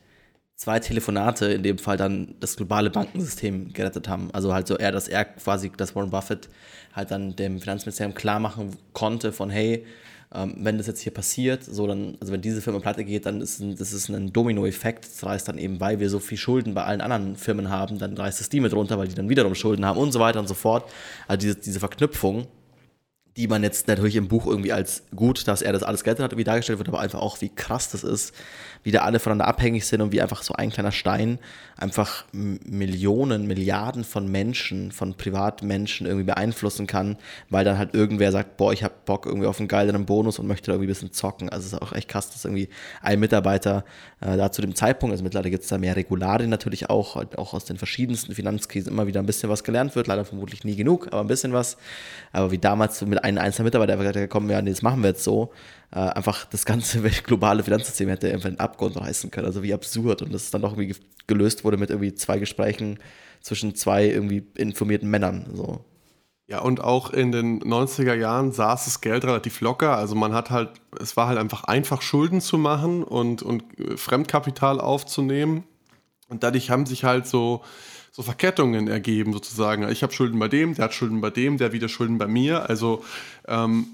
zwei Telefonate in dem Fall dann das globale Bankensystem gerettet haben. Also halt so eher, dass er quasi, dass Warren Buffett halt dann dem Finanzministerium klar machen konnte von, hey, ähm, wenn das jetzt hier passiert, so dann, also wenn diese Firma pleite geht, dann ist ein, das ist ein Dominoeffekt. Das reißt dann eben, weil wir so viel Schulden bei allen anderen Firmen haben, dann reißt es die mit runter, weil die dann wiederum Schulden haben und so weiter und so fort. Also diese, diese Verknüpfung die man jetzt natürlich im Buch irgendwie als gut, dass er das alles gerettet hat, irgendwie dargestellt wird, aber einfach auch, wie krass das ist, wie da alle voneinander abhängig sind und wie einfach so ein kleiner Stein einfach Millionen, Milliarden von Menschen, von Privatmenschen irgendwie beeinflussen kann, weil dann halt irgendwer sagt, boah, ich hab Bock irgendwie auf einen geileren Bonus und möchte da irgendwie ein bisschen zocken. Also es ist auch echt krass, dass irgendwie ein Mitarbeiter äh, da zu dem Zeitpunkt, also mittlerweile gibt es da mehr Regularien natürlich auch, auch aus den verschiedensten Finanzkrisen immer wieder ein bisschen was gelernt wird, leider vermutlich nie genug, aber ein bisschen was. Aber wie damals mit einem einzelnen Mitarbeiter, der gesagt hat, komm, ja, nee, das machen wir jetzt so, äh, einfach das ganze globale Finanzsystem hätte einfach in Abgrund reißen können. Also wie absurd. Und das dann doch irgendwie gelöst wurde mit irgendwie zwei Gesprächen zwischen zwei irgendwie informierten Männern. So. Ja, und auch in den 90er Jahren saß das Geld relativ locker. Also man hat halt, es war halt einfach einfach Schulden zu machen und, und Fremdkapital aufzunehmen. Und dadurch haben sich halt so, so Verkettungen ergeben, sozusagen. Ich habe Schulden bei dem, der hat Schulden bei dem, der wieder Schulden bei mir. Also ähm,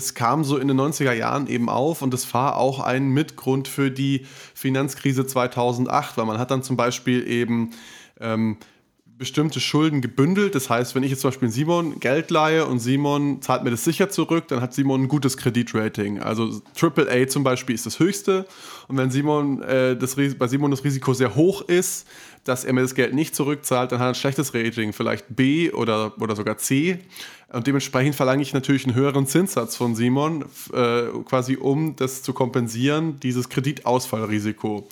es kam so in den 90er Jahren eben auf und es war auch ein Mitgrund für die Finanzkrise 2008, weil man hat dann zum Beispiel eben ähm, bestimmte Schulden gebündelt. Das heißt, wenn ich jetzt zum Beispiel Simon Geld leihe und Simon zahlt mir das sicher zurück, dann hat Simon ein gutes Kreditrating. Also AAA zum Beispiel ist das höchste. Und wenn Simon, äh, das, bei Simon das Risiko sehr hoch ist, dass er mir das Geld nicht zurückzahlt, dann hat er ein schlechtes Rating, vielleicht B oder, oder sogar C. Und dementsprechend verlange ich natürlich einen höheren Zinssatz von Simon, äh, quasi um das zu kompensieren, dieses Kreditausfallrisiko.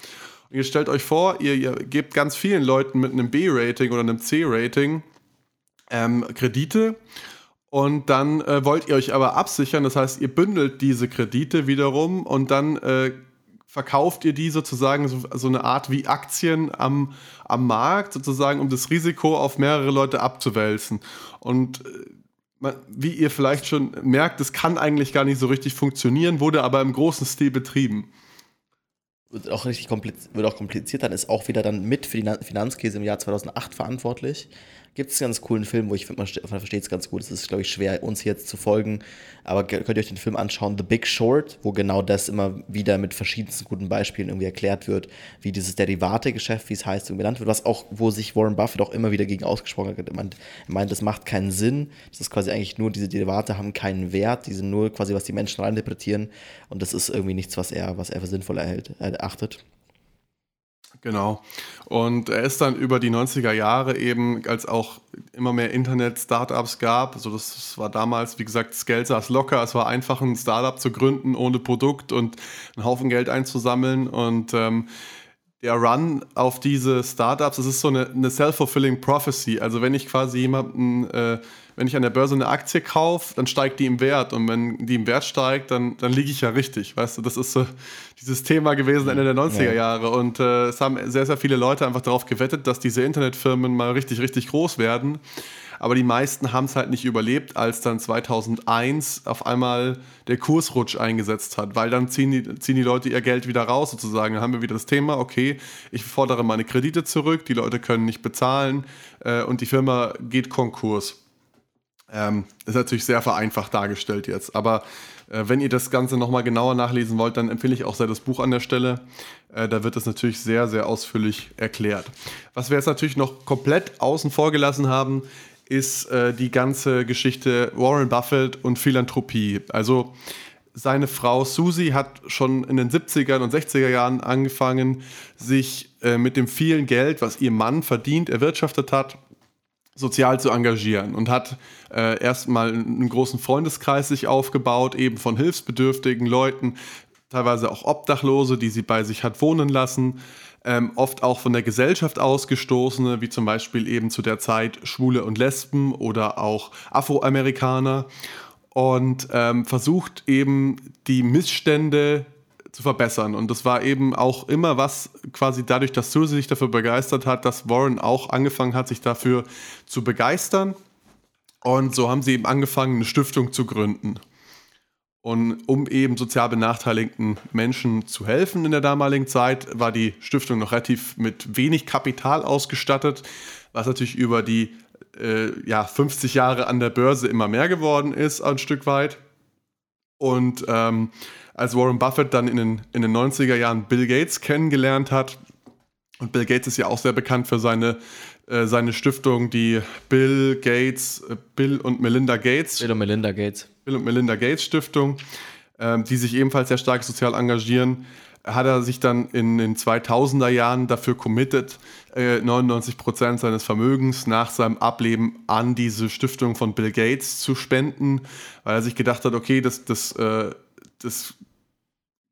Und ihr stellt euch vor, ihr, ihr gebt ganz vielen Leuten mit einem B-Rating oder einem C-Rating ähm, Kredite und dann äh, wollt ihr euch aber absichern. Das heißt, ihr bündelt diese Kredite wiederum und dann äh, verkauft ihr die sozusagen so, so, eine Art wie Aktien am, am Markt, sozusagen, um das Risiko auf mehrere Leute abzuwälzen. Und äh, wie ihr vielleicht schon merkt, das kann eigentlich gar nicht so richtig funktionieren, wurde aber im großen Stil betrieben wird auch richtig kompliziert, wird auch kompliziert, dann ist auch wieder dann mit für die Finanzkrise im Jahr 2008 verantwortlich. Gibt es einen ganz coolen Film, wo ich finde, man, man versteht es ganz gut. Es ist, glaube ich, schwer, uns jetzt zu folgen. Aber könnt ihr euch den Film anschauen, The Big Short, wo genau das immer wieder mit verschiedensten guten Beispielen irgendwie erklärt wird, wie dieses Derivate-Geschäft, wie es heißt, genannt wird, was auch, wo sich Warren Buffett auch immer wieder gegen ausgesprochen hat. Er meint, er meint, das macht keinen Sinn. Das ist quasi eigentlich nur, diese Derivate haben keinen Wert, die sind nur quasi, was die Menschen reininterpretieren. Und das ist irgendwie nichts, was er, was er für sinnvoll erhält, erachtet. Genau. Und er ist dann über die 90er Jahre eben, als auch immer mehr Internet-Startups gab, also das war damals, wie gesagt, das Geld saß locker, es war einfach ein Startup zu gründen ohne Produkt und einen Haufen Geld einzusammeln und ähm, der Run auf diese Startups, das ist so eine, eine self-fulfilling prophecy. Also wenn ich quasi jemanden, äh, wenn ich an der Börse eine Aktie kaufe, dann steigt die im Wert. Und wenn die im Wert steigt, dann, dann liege ich ja richtig. Weißt du, das ist so dieses Thema gewesen Ende der 90er ja. Jahre. Und äh, es haben sehr, sehr viele Leute einfach darauf gewettet, dass diese Internetfirmen mal richtig, richtig groß werden aber die meisten haben es halt nicht überlebt, als dann 2001 auf einmal der Kursrutsch eingesetzt hat, weil dann ziehen die, ziehen die Leute ihr Geld wieder raus sozusagen. Dann haben wir wieder das Thema, okay, ich fordere meine Kredite zurück, die Leute können nicht bezahlen äh, und die Firma geht Konkurs. Ähm, ist natürlich sehr vereinfacht dargestellt jetzt, aber äh, wenn ihr das Ganze nochmal genauer nachlesen wollt, dann empfehle ich auch sehr das Buch an der Stelle. Äh, da wird es natürlich sehr, sehr ausführlich erklärt. Was wir jetzt natürlich noch komplett außen vor gelassen haben, ist äh, die ganze Geschichte Warren Buffett und Philanthropie. Also seine Frau Susie hat schon in den 70er und 60er Jahren angefangen, sich äh, mit dem vielen Geld, was ihr Mann verdient, erwirtschaftet hat, sozial zu engagieren und hat äh, erstmal einen großen Freundeskreis sich aufgebaut, eben von hilfsbedürftigen Leuten, teilweise auch Obdachlose, die sie bei sich hat wohnen lassen ähm, oft auch von der Gesellschaft ausgestoßene, wie zum Beispiel eben zu der Zeit Schwule und Lesben oder auch Afroamerikaner und ähm, versucht eben die Missstände zu verbessern. Und das war eben auch immer was, quasi dadurch, dass Susie sich dafür begeistert hat, dass Warren auch angefangen hat, sich dafür zu begeistern. Und so haben sie eben angefangen, eine Stiftung zu gründen. Und um eben sozial benachteiligten Menschen zu helfen in der damaligen Zeit, war die Stiftung noch relativ mit wenig Kapital ausgestattet, was natürlich über die äh, ja, 50 Jahre an der Börse immer mehr geworden ist, ein Stück weit. Und ähm, als Warren Buffett dann in den, in den 90er Jahren Bill Gates kennengelernt hat, und Bill Gates ist ja auch sehr bekannt für seine, äh, seine Stiftung, die Bill Gates, äh, Bill und Melinda Gates. Bill und Melinda Gates. Bill und Melinda Gates Stiftung, ähm, die sich ebenfalls sehr stark sozial engagieren, hat er sich dann in den 2000er Jahren dafür committed, äh, 99 Prozent seines Vermögens nach seinem Ableben an diese Stiftung von Bill Gates zu spenden, weil er sich gedacht hat, okay, das, das, äh, das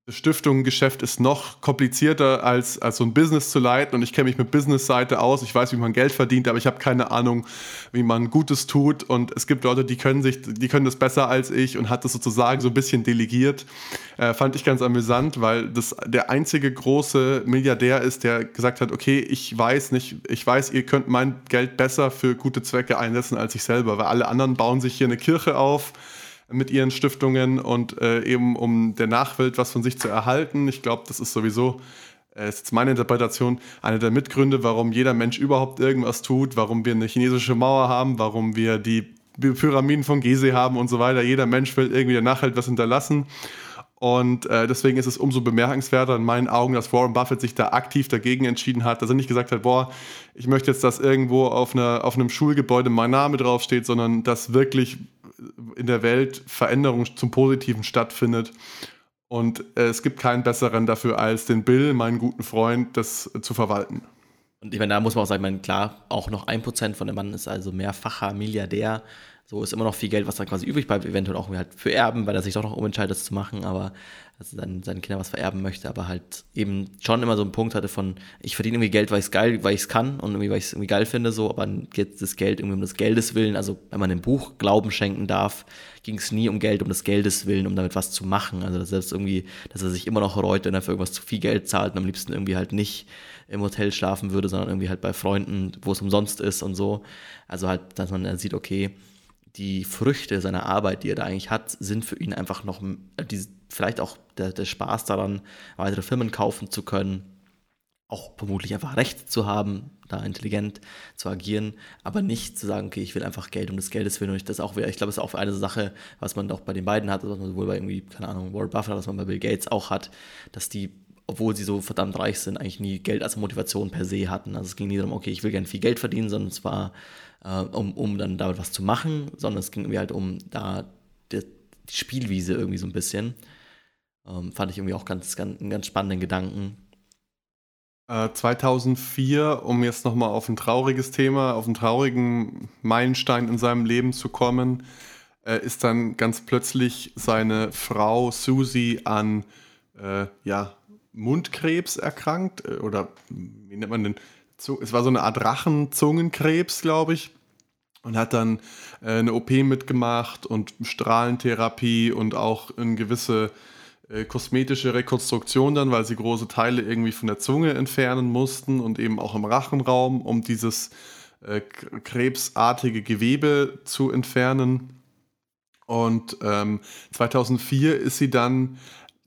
das Stiftungengeschäft ist noch komplizierter als, als so ein Business zu leiten und ich kenne mich mit Business-Seite aus. Ich weiß, wie man Geld verdient, aber ich habe keine Ahnung, wie man Gutes tut und es gibt Leute, die können sich, die können das besser als ich und hat das sozusagen so ein bisschen delegiert. Äh, fand ich ganz amüsant, weil das der einzige große Milliardär ist, der gesagt hat, okay, ich weiß nicht, ich weiß, ihr könnt mein Geld besser für gute Zwecke einsetzen als ich selber, weil alle anderen bauen sich hier eine Kirche auf mit ihren Stiftungen und äh, eben um der Nachwelt was von sich zu erhalten. Ich glaube, das ist sowieso, äh, ist jetzt meine Interpretation, eine der Mitgründe, warum jeder Mensch überhaupt irgendwas tut, warum wir eine chinesische Mauer haben, warum wir die Pyramiden von Gizeh haben und so weiter. Jeder Mensch will irgendwie der Nachwelt was hinterlassen. Und äh, deswegen ist es umso bemerkenswerter in meinen Augen, dass Warren Buffett sich da aktiv dagegen entschieden hat, dass er nicht gesagt hat, boah, ich möchte jetzt, dass irgendwo auf, einer, auf einem Schulgebäude mein Name draufsteht, sondern dass wirklich in der Welt Veränderung zum Positiven stattfindet. Und äh, es gibt keinen besseren dafür als den Bill, meinen guten Freund, das äh, zu verwalten. Und ich meine, da muss man auch sagen, meine, klar, auch noch ein Prozent von dem Mann ist also mehrfacher Milliardär. So ist immer noch viel Geld, was dann quasi übrig bleibt, eventuell auch halt für Erben, weil er sich doch noch umentscheidet, das zu machen, aber also seinen, seinen Kindern was vererben möchte, aber halt eben schon immer so einen Punkt hatte von, ich verdiene irgendwie Geld, weil ich es geil, weil ich es kann und irgendwie, weil ich es irgendwie geil finde, so, aber dann geht das Geld irgendwie um des Geldes willen. Also wenn man dem Buch Glauben schenken darf, ging es nie um Geld, um des Geldes willen, um damit was zu machen. Also dass selbst irgendwie, dass er sich immer noch reut, wenn er für irgendwas zu viel Geld zahlt und am liebsten irgendwie halt nicht im Hotel schlafen würde, sondern irgendwie halt bei Freunden, wo es umsonst ist und so. Also halt, dass man dann sieht, okay, die Früchte seiner Arbeit, die er da eigentlich hat, sind für ihn einfach noch, äh, die, vielleicht auch der, der Spaß daran, weitere Firmen kaufen zu können, auch vermutlich einfach Recht zu haben, da intelligent zu agieren, aber nicht zu sagen, okay, ich will einfach Geld um des Geldes willen und ich das auch wieder, ich glaube, das ist auch eine Sache, was man auch bei den beiden hat, was man sowohl bei irgendwie, keine Ahnung, Warren Buffett, was man bei Bill Gates auch hat, dass die obwohl sie so verdammt reich sind, eigentlich nie Geld als Motivation per se hatten. Also es ging nie darum, okay, ich will gerne viel Geld verdienen, sondern es war, äh, um, um dann damit was zu machen, sondern es ging irgendwie halt um da die, die Spielwiese irgendwie so ein bisschen. Ähm, fand ich irgendwie auch ganz, ganz, einen ganz spannenden Gedanken. 2004, äh, um jetzt nochmal auf ein trauriges Thema, auf einen traurigen Meilenstein in seinem Leben zu kommen, äh, ist dann ganz plötzlich seine Frau Susie an äh, ja, Mundkrebs erkrankt äh, oder wie nennt man den? Es war so eine Art Rachenzungenkrebs, glaube ich. Und hat dann äh, eine OP mitgemacht und Strahlentherapie und auch eine gewisse äh, kosmetische Rekonstruktion dann, weil sie große Teile irgendwie von der Zunge entfernen mussten und eben auch im Rachenraum, um dieses krebsartige Gewebe zu entfernen. Und ähm, 2004 ist sie dann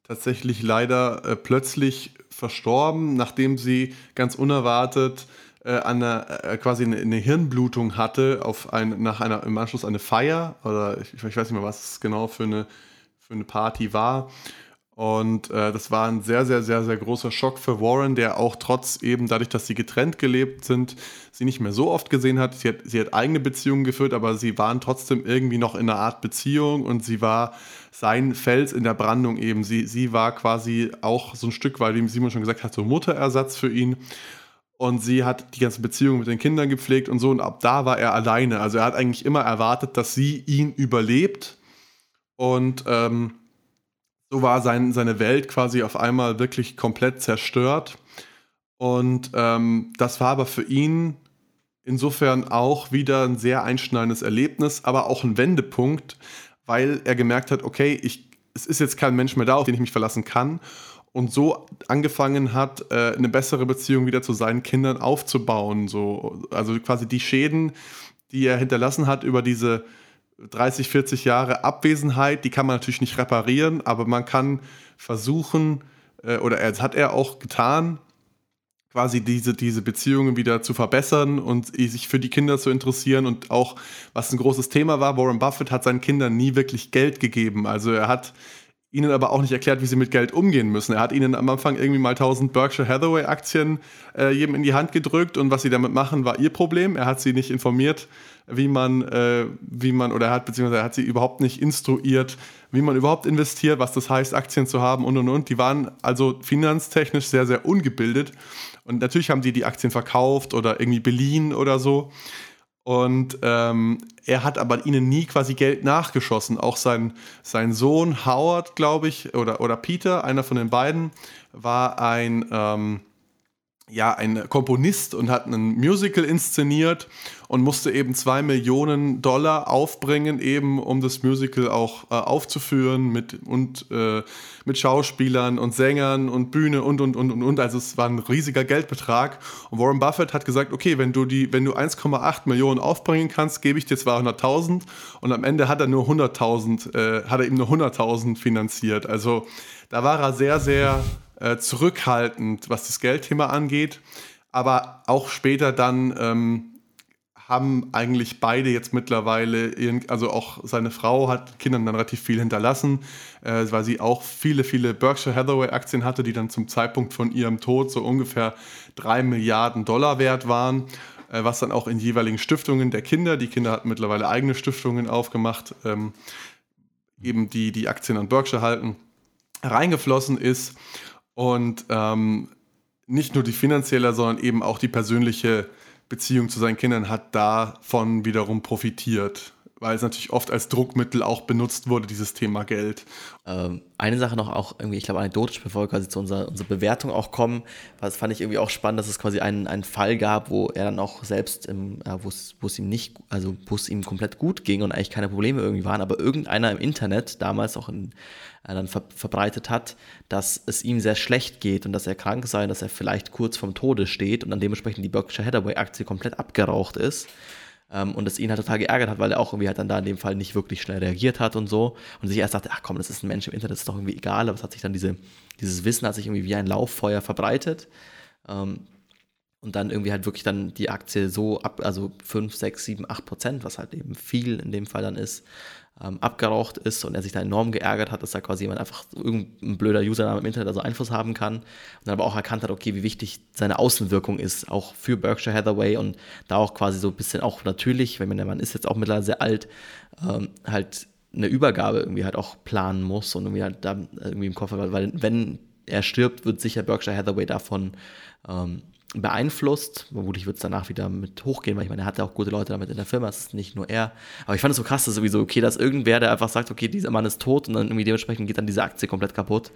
tatsächlich leider äh, plötzlich verstorben, nachdem sie ganz unerwartet äh, eine, äh, quasi eine, eine, Hirnblutung hatte auf ein, nach einer im Anschluss eine Feier oder ich, ich weiß nicht mehr, was es genau für eine, für eine Party war. Und äh, das war ein sehr, sehr, sehr, sehr großer Schock für Warren, der auch trotz eben dadurch, dass sie getrennt gelebt sind, sie nicht mehr so oft gesehen hat. Sie hat, sie hat eigene Beziehungen geführt, aber sie waren trotzdem irgendwie noch in einer Art Beziehung und sie war sein Fels in der Brandung eben. Sie, sie war quasi auch so ein Stück, weil wie Simon schon gesagt hat, so Mutterersatz für ihn. Und sie hat die ganze Beziehung mit den Kindern gepflegt und so. Und ab da war er alleine. Also er hat eigentlich immer erwartet, dass sie ihn überlebt. Und ähm, so war sein, seine Welt quasi auf einmal wirklich komplett zerstört. Und ähm, das war aber für ihn insofern auch wieder ein sehr einschneidendes Erlebnis, aber auch ein Wendepunkt, weil er gemerkt hat, okay, ich, es ist jetzt kein Mensch mehr da, auf den ich mich verlassen kann. Und so angefangen hat, äh, eine bessere Beziehung wieder zu seinen Kindern aufzubauen. So, also quasi die Schäden, die er hinterlassen hat über diese 30, 40 Jahre Abwesenheit, die kann man natürlich nicht reparieren, aber man kann versuchen, äh, oder das hat er auch getan, quasi diese, diese Beziehungen wieder zu verbessern und sich für die Kinder zu interessieren und auch, was ein großes Thema war, Warren Buffett hat seinen Kindern nie wirklich Geld gegeben. Also er hat ihnen aber auch nicht erklärt, wie sie mit Geld umgehen müssen. Er hat ihnen am Anfang irgendwie mal 1000 Berkshire Hathaway Aktien äh, jedem in die Hand gedrückt und was sie damit machen, war ihr Problem. Er hat sie nicht informiert, wie man, äh, wie man, oder er hat, beziehungsweise hat sie überhaupt nicht instruiert, wie man überhaupt investiert, was das heißt, Aktien zu haben und und und. Die waren also finanztechnisch sehr, sehr ungebildet. Und natürlich haben die die Aktien verkauft oder irgendwie beliehen oder so. Und ähm, er hat aber ihnen nie quasi Geld nachgeschossen. Auch sein, sein Sohn Howard, glaube ich, oder, oder Peter, einer von den beiden, war ein, ähm, ja, ein Komponist und hat ein Musical inszeniert und musste eben zwei Millionen Dollar aufbringen, eben um das Musical auch äh, aufzuführen mit, und, äh, mit Schauspielern und Sängern und Bühne und, und, und, und, und. Also es war ein riesiger Geldbetrag. Und Warren Buffett hat gesagt, okay, wenn du, du 1,8 Millionen aufbringen kannst, gebe ich dir 200.000. Und am Ende hat er nur 100.000, äh, hat er ihm nur 100.000 finanziert. Also da war er sehr, sehr äh, zurückhaltend, was das Geldthema angeht. Aber auch später dann ähm, haben eigentlich beide jetzt mittlerweile, ihren, also auch seine Frau hat Kindern dann relativ viel hinterlassen, äh, weil sie auch viele, viele Berkshire Hathaway Aktien hatte, die dann zum Zeitpunkt von ihrem Tod so ungefähr drei Milliarden Dollar wert waren, äh, was dann auch in jeweiligen Stiftungen der Kinder, die Kinder hatten mittlerweile eigene Stiftungen aufgemacht, ähm, eben die die Aktien an Berkshire halten, reingeflossen ist und ähm, nicht nur die finanzielle, sondern eben auch die persönliche Beziehung zu seinen Kindern hat davon wiederum profitiert, weil es natürlich oft als Druckmittel auch benutzt wurde, dieses Thema Geld. Ähm, eine Sache noch auch irgendwie, ich glaube, anekdotisch, bevor wir quasi zu unserer, unserer Bewertung auch kommen, das fand ich irgendwie auch spannend, dass es quasi einen, einen Fall gab, wo er dann auch selbst, äh, wo es ihm nicht, also wo es ihm komplett gut ging und eigentlich keine Probleme irgendwie waren, aber irgendeiner im Internet, damals auch in äh, dann ver verbreitet hat, dass es ihm sehr schlecht geht und dass er krank sei, dass er vielleicht kurz vorm Tode steht und dann dementsprechend die Berkshire Hathaway Aktie komplett abgeraucht ist. Ähm, und es ihn halt total geärgert hat, weil er auch irgendwie halt dann da in dem Fall nicht wirklich schnell reagiert hat und so. Und sich erst dachte, ach komm, das ist ein Mensch im Internet, das ist doch irgendwie egal, aber es hat sich dann diese, dieses Wissen hat sich irgendwie wie ein Lauffeuer verbreitet. Ähm, und dann irgendwie halt wirklich dann die Aktie so ab, also 5, 6, 7, 8 Prozent, was halt eben viel in dem Fall dann ist, ähm, abgeraucht ist und er sich da enorm geärgert hat, dass da quasi jemand einfach irgendein blöder Username im Internet also Einfluss haben kann. Und dann aber auch erkannt hat, okay, wie wichtig seine Außenwirkung ist, auch für Berkshire Hathaway und da auch quasi so ein bisschen auch natürlich, wenn man der Mann ist jetzt auch mittlerweile sehr alt, ähm, halt eine Übergabe irgendwie halt auch planen muss und irgendwie halt da irgendwie im Koffer, weil wenn er stirbt, wird sicher Berkshire Hathaway davon ähm, beeinflusst. Vermutlich wird es danach wieder mit hochgehen, weil ich meine, er hatte auch gute Leute damit in der Firma, es ist nicht nur er. Aber ich fand es so krass, dass sowieso, okay, dass irgendwer, der einfach sagt, okay, dieser Mann ist tot und dann irgendwie dementsprechend geht dann diese Aktie komplett kaputt.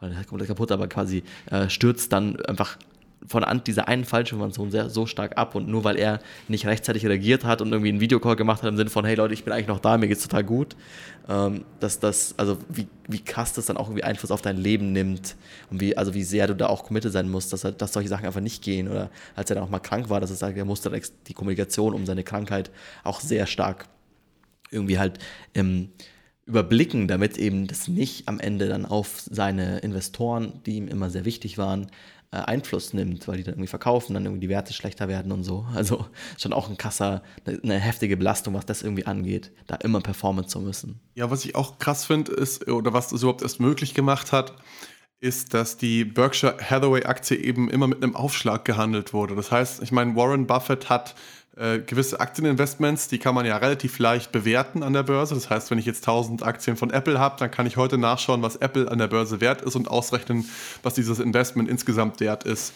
Oder komplett kaputt, aber quasi äh, stürzt dann einfach von an dieser einen Falschinformation sehr, so stark ab und nur weil er nicht rechtzeitig reagiert hat und irgendwie einen Videocall gemacht hat im Sinne von, hey Leute, ich bin eigentlich noch da, mir geht's total gut, ähm, dass das, also wie, wie krass das dann auch irgendwie Einfluss auf dein Leben nimmt und wie, also wie sehr du da auch committed sein musst, dass, dass solche Sachen einfach nicht gehen oder als er dann auch mal krank war, dass er sagt, er musste die Kommunikation um seine Krankheit auch sehr stark irgendwie halt ähm, überblicken, damit eben das nicht am Ende dann auf seine Investoren, die ihm immer sehr wichtig waren, äh, Einfluss nimmt, weil die dann irgendwie verkaufen, dann irgendwie die Werte schlechter werden und so. Also schon auch ein krasser, eine, eine heftige Belastung, was das irgendwie angeht, da immer performen zu müssen. Ja, was ich auch krass finde, ist, oder was das überhaupt erst möglich gemacht hat, ist, dass die Berkshire Hathaway Aktie eben immer mit einem Aufschlag gehandelt wurde. Das heißt, ich meine, Warren Buffett hat äh, gewisse Aktieninvestments, die kann man ja relativ leicht bewerten an der Börse. Das heißt, wenn ich jetzt 1000 Aktien von Apple habe, dann kann ich heute nachschauen, was Apple an der Börse wert ist und ausrechnen, was dieses Investment insgesamt wert ist.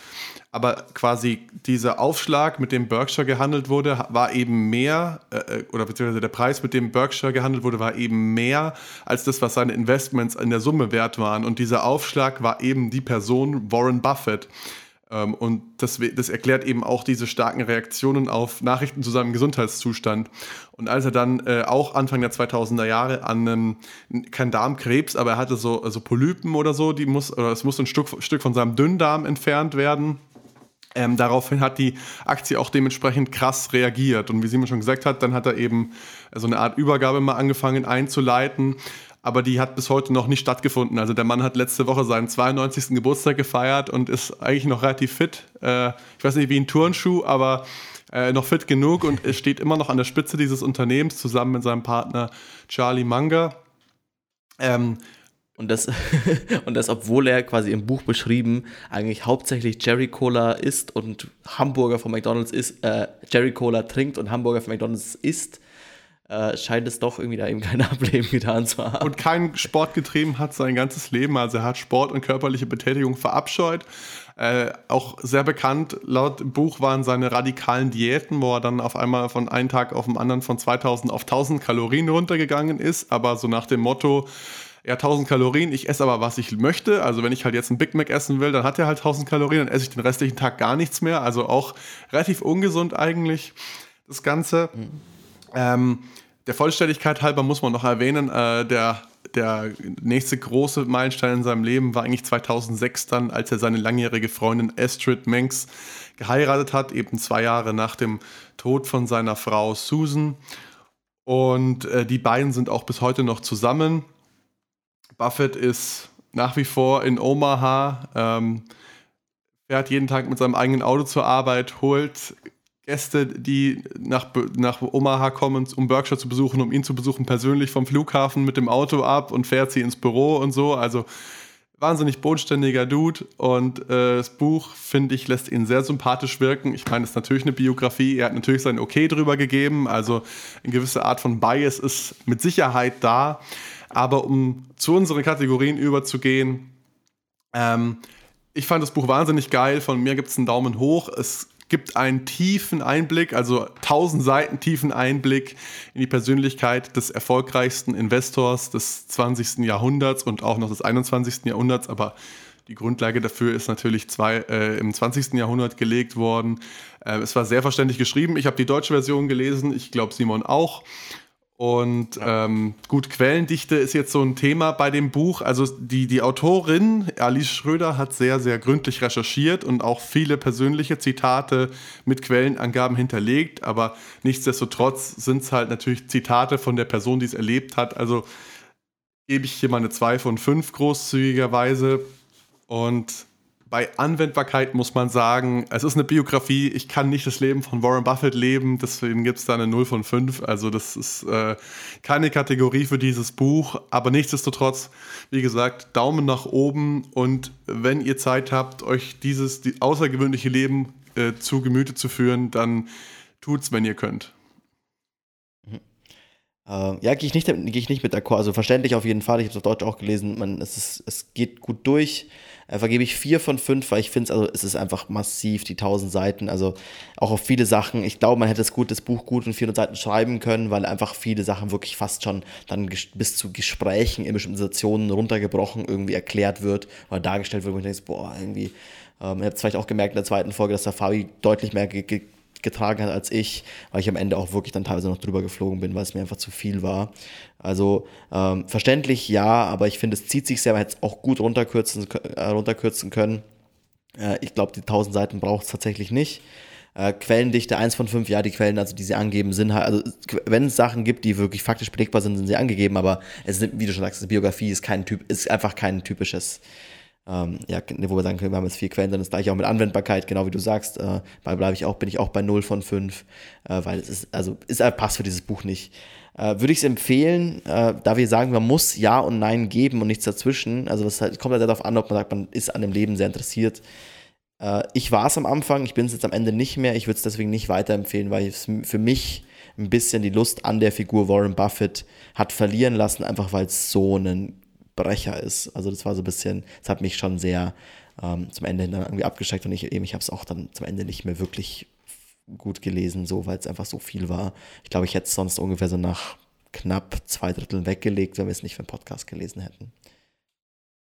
Aber quasi dieser Aufschlag, mit dem Berkshire gehandelt wurde, war eben mehr, äh, äh, oder beziehungsweise der Preis, mit dem Berkshire gehandelt wurde, war eben mehr als das, was seine Investments in der Summe wert waren. Und dieser Aufschlag war eben die Person Warren Buffett. Ähm, und das, das, erklärt eben auch diese starken Reaktionen auf Nachrichten zu seinem Gesundheitszustand. Und als er dann äh, auch Anfang der 2000er Jahre an einem, kein Darmkrebs, aber er hatte so, so Polypen oder so, die muss, oder es muss ein Stück, Stück von seinem Dünndarm entfernt werden. Ähm, daraufhin hat die Aktie auch dementsprechend krass reagiert. Und wie Simon schon gesagt hat, dann hat er eben so eine Art Übergabe mal angefangen einzuleiten aber die hat bis heute noch nicht stattgefunden. Also der Mann hat letzte Woche seinen 92. Geburtstag gefeiert und ist eigentlich noch relativ fit. Äh, ich weiß nicht wie ein Turnschuh, aber äh, noch fit genug und steht immer noch an der Spitze dieses Unternehmens zusammen mit seinem Partner Charlie Munger. Ähm, und das, und das, obwohl er quasi im Buch beschrieben eigentlich hauptsächlich Jerry Cola isst und Hamburger von McDonalds isst, äh, Jerry Cola trinkt und Hamburger von McDonalds isst äh, scheint es doch irgendwie da eben kein Ableben getan zu haben. Und keinen Sport getrieben hat sein ganzes Leben. Also er hat Sport und körperliche Betätigung verabscheut. Äh, auch sehr bekannt laut Buch waren seine radikalen Diäten, wo er dann auf einmal von einem Tag auf den anderen von 2000 auf 1000 Kalorien runtergegangen ist, aber so nach dem Motto, ja, 1000 Kalorien, ich esse aber, was ich möchte. Also wenn ich halt jetzt einen Big Mac essen will, dann hat er halt 1000 Kalorien, dann esse ich den restlichen Tag gar nichts mehr. Also auch relativ ungesund eigentlich, das Ganze. Mhm. Ähm, der Vollständigkeit halber muss man noch erwähnen, äh, der, der nächste große Meilenstein in seinem Leben war eigentlich 2006 dann, als er seine langjährige Freundin Astrid Mengs geheiratet hat, eben zwei Jahre nach dem Tod von seiner Frau Susan. Und äh, die beiden sind auch bis heute noch zusammen. Buffett ist nach wie vor in Omaha, ähm, fährt jeden Tag mit seinem eigenen Auto zur Arbeit, holt Gäste, die nach, nach Omaha kommen, um Berkshire zu besuchen, um ihn zu besuchen, persönlich vom Flughafen mit dem Auto ab und fährt sie ins Büro und so. Also wahnsinnig bodenständiger Dude und äh, das Buch, finde ich, lässt ihn sehr sympathisch wirken. Ich meine, es ist natürlich eine Biografie, er hat natürlich sein Okay drüber gegeben, also eine gewisse Art von Bias ist mit Sicherheit da. Aber um zu unseren Kategorien überzugehen, ähm, ich fand das Buch wahnsinnig geil. Von mir gibt es einen Daumen hoch. Es gibt einen tiefen Einblick, also 1000 Seiten tiefen Einblick in die Persönlichkeit des erfolgreichsten Investors des 20. Jahrhunderts und auch noch des 21. Jahrhunderts. Aber die Grundlage dafür ist natürlich zwei, äh, im 20. Jahrhundert gelegt worden. Äh, es war sehr verständlich geschrieben. Ich habe die deutsche Version gelesen, ich glaube Simon auch. Und ähm, gut, Quellendichte ist jetzt so ein Thema bei dem Buch. Also die, die Autorin Alice Schröder hat sehr, sehr gründlich recherchiert und auch viele persönliche Zitate mit Quellenangaben hinterlegt. Aber nichtsdestotrotz sind es halt natürlich Zitate von der Person, die es erlebt hat. Also gebe ich hier mal eine 2 von 5 großzügigerweise. Und bei Anwendbarkeit muss man sagen, es ist eine Biografie. Ich kann nicht das Leben von Warren Buffett leben, deswegen gibt es da eine 0 von 5. Also, das ist äh, keine Kategorie für dieses Buch. Aber nichtsdestotrotz, wie gesagt, Daumen nach oben. Und wenn ihr Zeit habt, euch dieses die außergewöhnliche Leben äh, zu Gemüte zu führen, dann tut's, wenn ihr könnt. Mhm. Äh, ja, gehe ich, nicht, geh ich nicht mit d'accord. Also verständlich auf jeden Fall. Ich habe es auf Deutsch auch gelesen. Man, es, ist, es geht gut durch äh, vergebe ich vier von fünf, weil ich finde, also es ist einfach massiv, die tausend Seiten. Also auch auf viele Sachen. Ich glaube, man hätte das, gut, das Buch gut in 400 Seiten schreiben können, weil einfach viele Sachen wirklich fast schon dann bis zu Gesprächen in bestimmten Situationen runtergebrochen irgendwie erklärt wird oder dargestellt wird, wo ich denke, boah, irgendwie. Ähm, ihr habt vielleicht auch gemerkt in der zweiten Folge, dass der Fabi deutlich mehr getragen hat als ich, weil ich am Ende auch wirklich dann teilweise noch drüber geflogen bin, weil es mir einfach zu viel war. Also ähm, verständlich ja, aber ich finde, es zieht sich sehr, man hätte es auch gut runterkürzen, äh, runterkürzen können. Äh, ich glaube, die 1000 Seiten braucht es tatsächlich nicht. Äh, Quellendichte 1 von 5, ja, die Quellen, also die sie angeben, sind halt, also wenn es Sachen gibt, die wirklich faktisch belegbar sind, sind sie angegeben, aber es ist, wie du schon sagst, Biografie ist kein Typ, ist einfach kein typisches ähm, ja, wo wir sagen können, wir haben jetzt vier Quellen, dann ist gleich auch mit Anwendbarkeit, genau wie du sagst, äh, bei bleibe ich auch, bin ich auch bei 0 von 5, äh, weil es ist, also ist passt für dieses Buch nicht. Äh, Würde ich es empfehlen, äh, da wir sagen, man muss Ja und Nein geben und nichts dazwischen. Also es halt, kommt halt darauf an, ob man sagt, man ist an dem Leben sehr interessiert. Äh, ich war es am Anfang, ich bin es jetzt am Ende nicht mehr. Ich würde es deswegen nicht weiterempfehlen, weil es für mich ein bisschen die Lust an der Figur Warren Buffett hat verlieren lassen, einfach weil es so ein Brecher ist. Also das war so ein bisschen, das hat mich schon sehr ähm, zum Ende hin dann irgendwie abgeschreckt und ich eben, ich habe es auch dann zum Ende nicht mehr wirklich gut gelesen, so, weil es einfach so viel war. Ich glaube, ich hätte es sonst ungefähr so nach knapp zwei Dritteln weggelegt, wenn wir es nicht für einen Podcast gelesen hätten.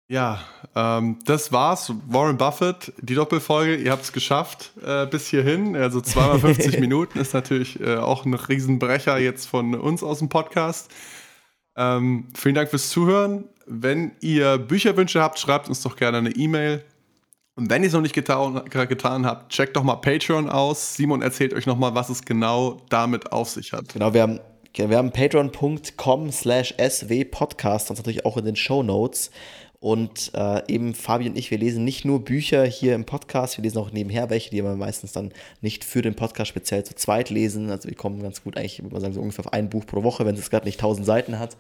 Ja, ähm, das war's. Warren Buffett, die Doppelfolge. Ihr habt es geschafft äh, bis hierhin. Also zweimal 50 Minuten ist natürlich äh, auch ein Riesenbrecher jetzt von uns aus dem Podcast. Ähm, vielen Dank fürs Zuhören. Wenn ihr Bücherwünsche habt, schreibt uns doch gerne eine E-Mail. Und wenn ihr es noch nicht getan, getan, habt, checkt doch mal Patreon aus. Simon erzählt euch nochmal, was es genau damit auf sich hat. Genau, wir haben, wir haben patreon.com slash swpodcast, das natürlich auch in den Show Notes. Und äh, eben Fabi und ich, wir lesen nicht nur Bücher hier im Podcast, wir lesen auch nebenher welche, die wir meistens dann nicht für den Podcast speziell zu zweit lesen. Also wir kommen ganz gut eigentlich, würde man sagen, so ungefähr auf ein Buch pro Woche, wenn es gerade nicht 1000 Seiten hat.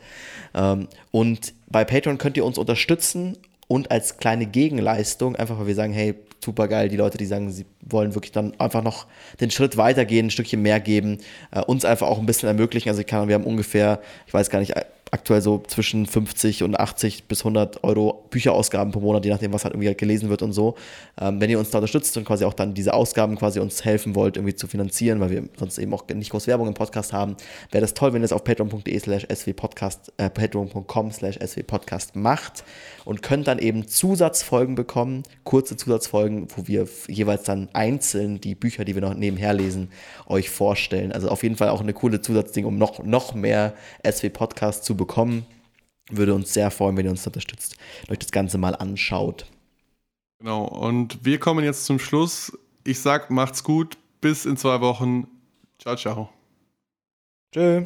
Ähm, und bei Patreon könnt ihr uns unterstützen und als kleine Gegenleistung, einfach weil wir sagen, hey, super geil, die Leute, die sagen, sie wollen wirklich dann einfach noch den Schritt weitergehen, ein Stückchen mehr geben, äh, uns einfach auch ein bisschen ermöglichen. Also ich kann, wir haben ungefähr, ich weiß gar nicht, aktuell so zwischen 50 und 80 bis 100 Euro Bücherausgaben pro Monat, je nachdem, was halt irgendwie halt gelesen wird und so. Ähm, wenn ihr uns da unterstützt und quasi auch dann diese Ausgaben quasi uns helfen wollt, irgendwie zu finanzieren, weil wir sonst eben auch nicht groß Werbung im Podcast haben, wäre das toll, wenn ihr es auf patreon.de slash swpodcast, äh, patreon.com slash swpodcast macht und könnt dann eben Zusatzfolgen bekommen, kurze Zusatzfolgen, wo wir jeweils dann einzeln die Bücher, die wir noch nebenher lesen, euch vorstellen. Also auf jeden Fall auch eine coole Zusatzding, um noch, noch mehr SW-Podcast zu bekommen. Würde uns sehr freuen, wenn ihr uns unterstützt, euch das Ganze mal anschaut. Genau, und wir kommen jetzt zum Schluss. Ich sag, macht's gut, bis in zwei Wochen. Ciao, ciao. Tschö.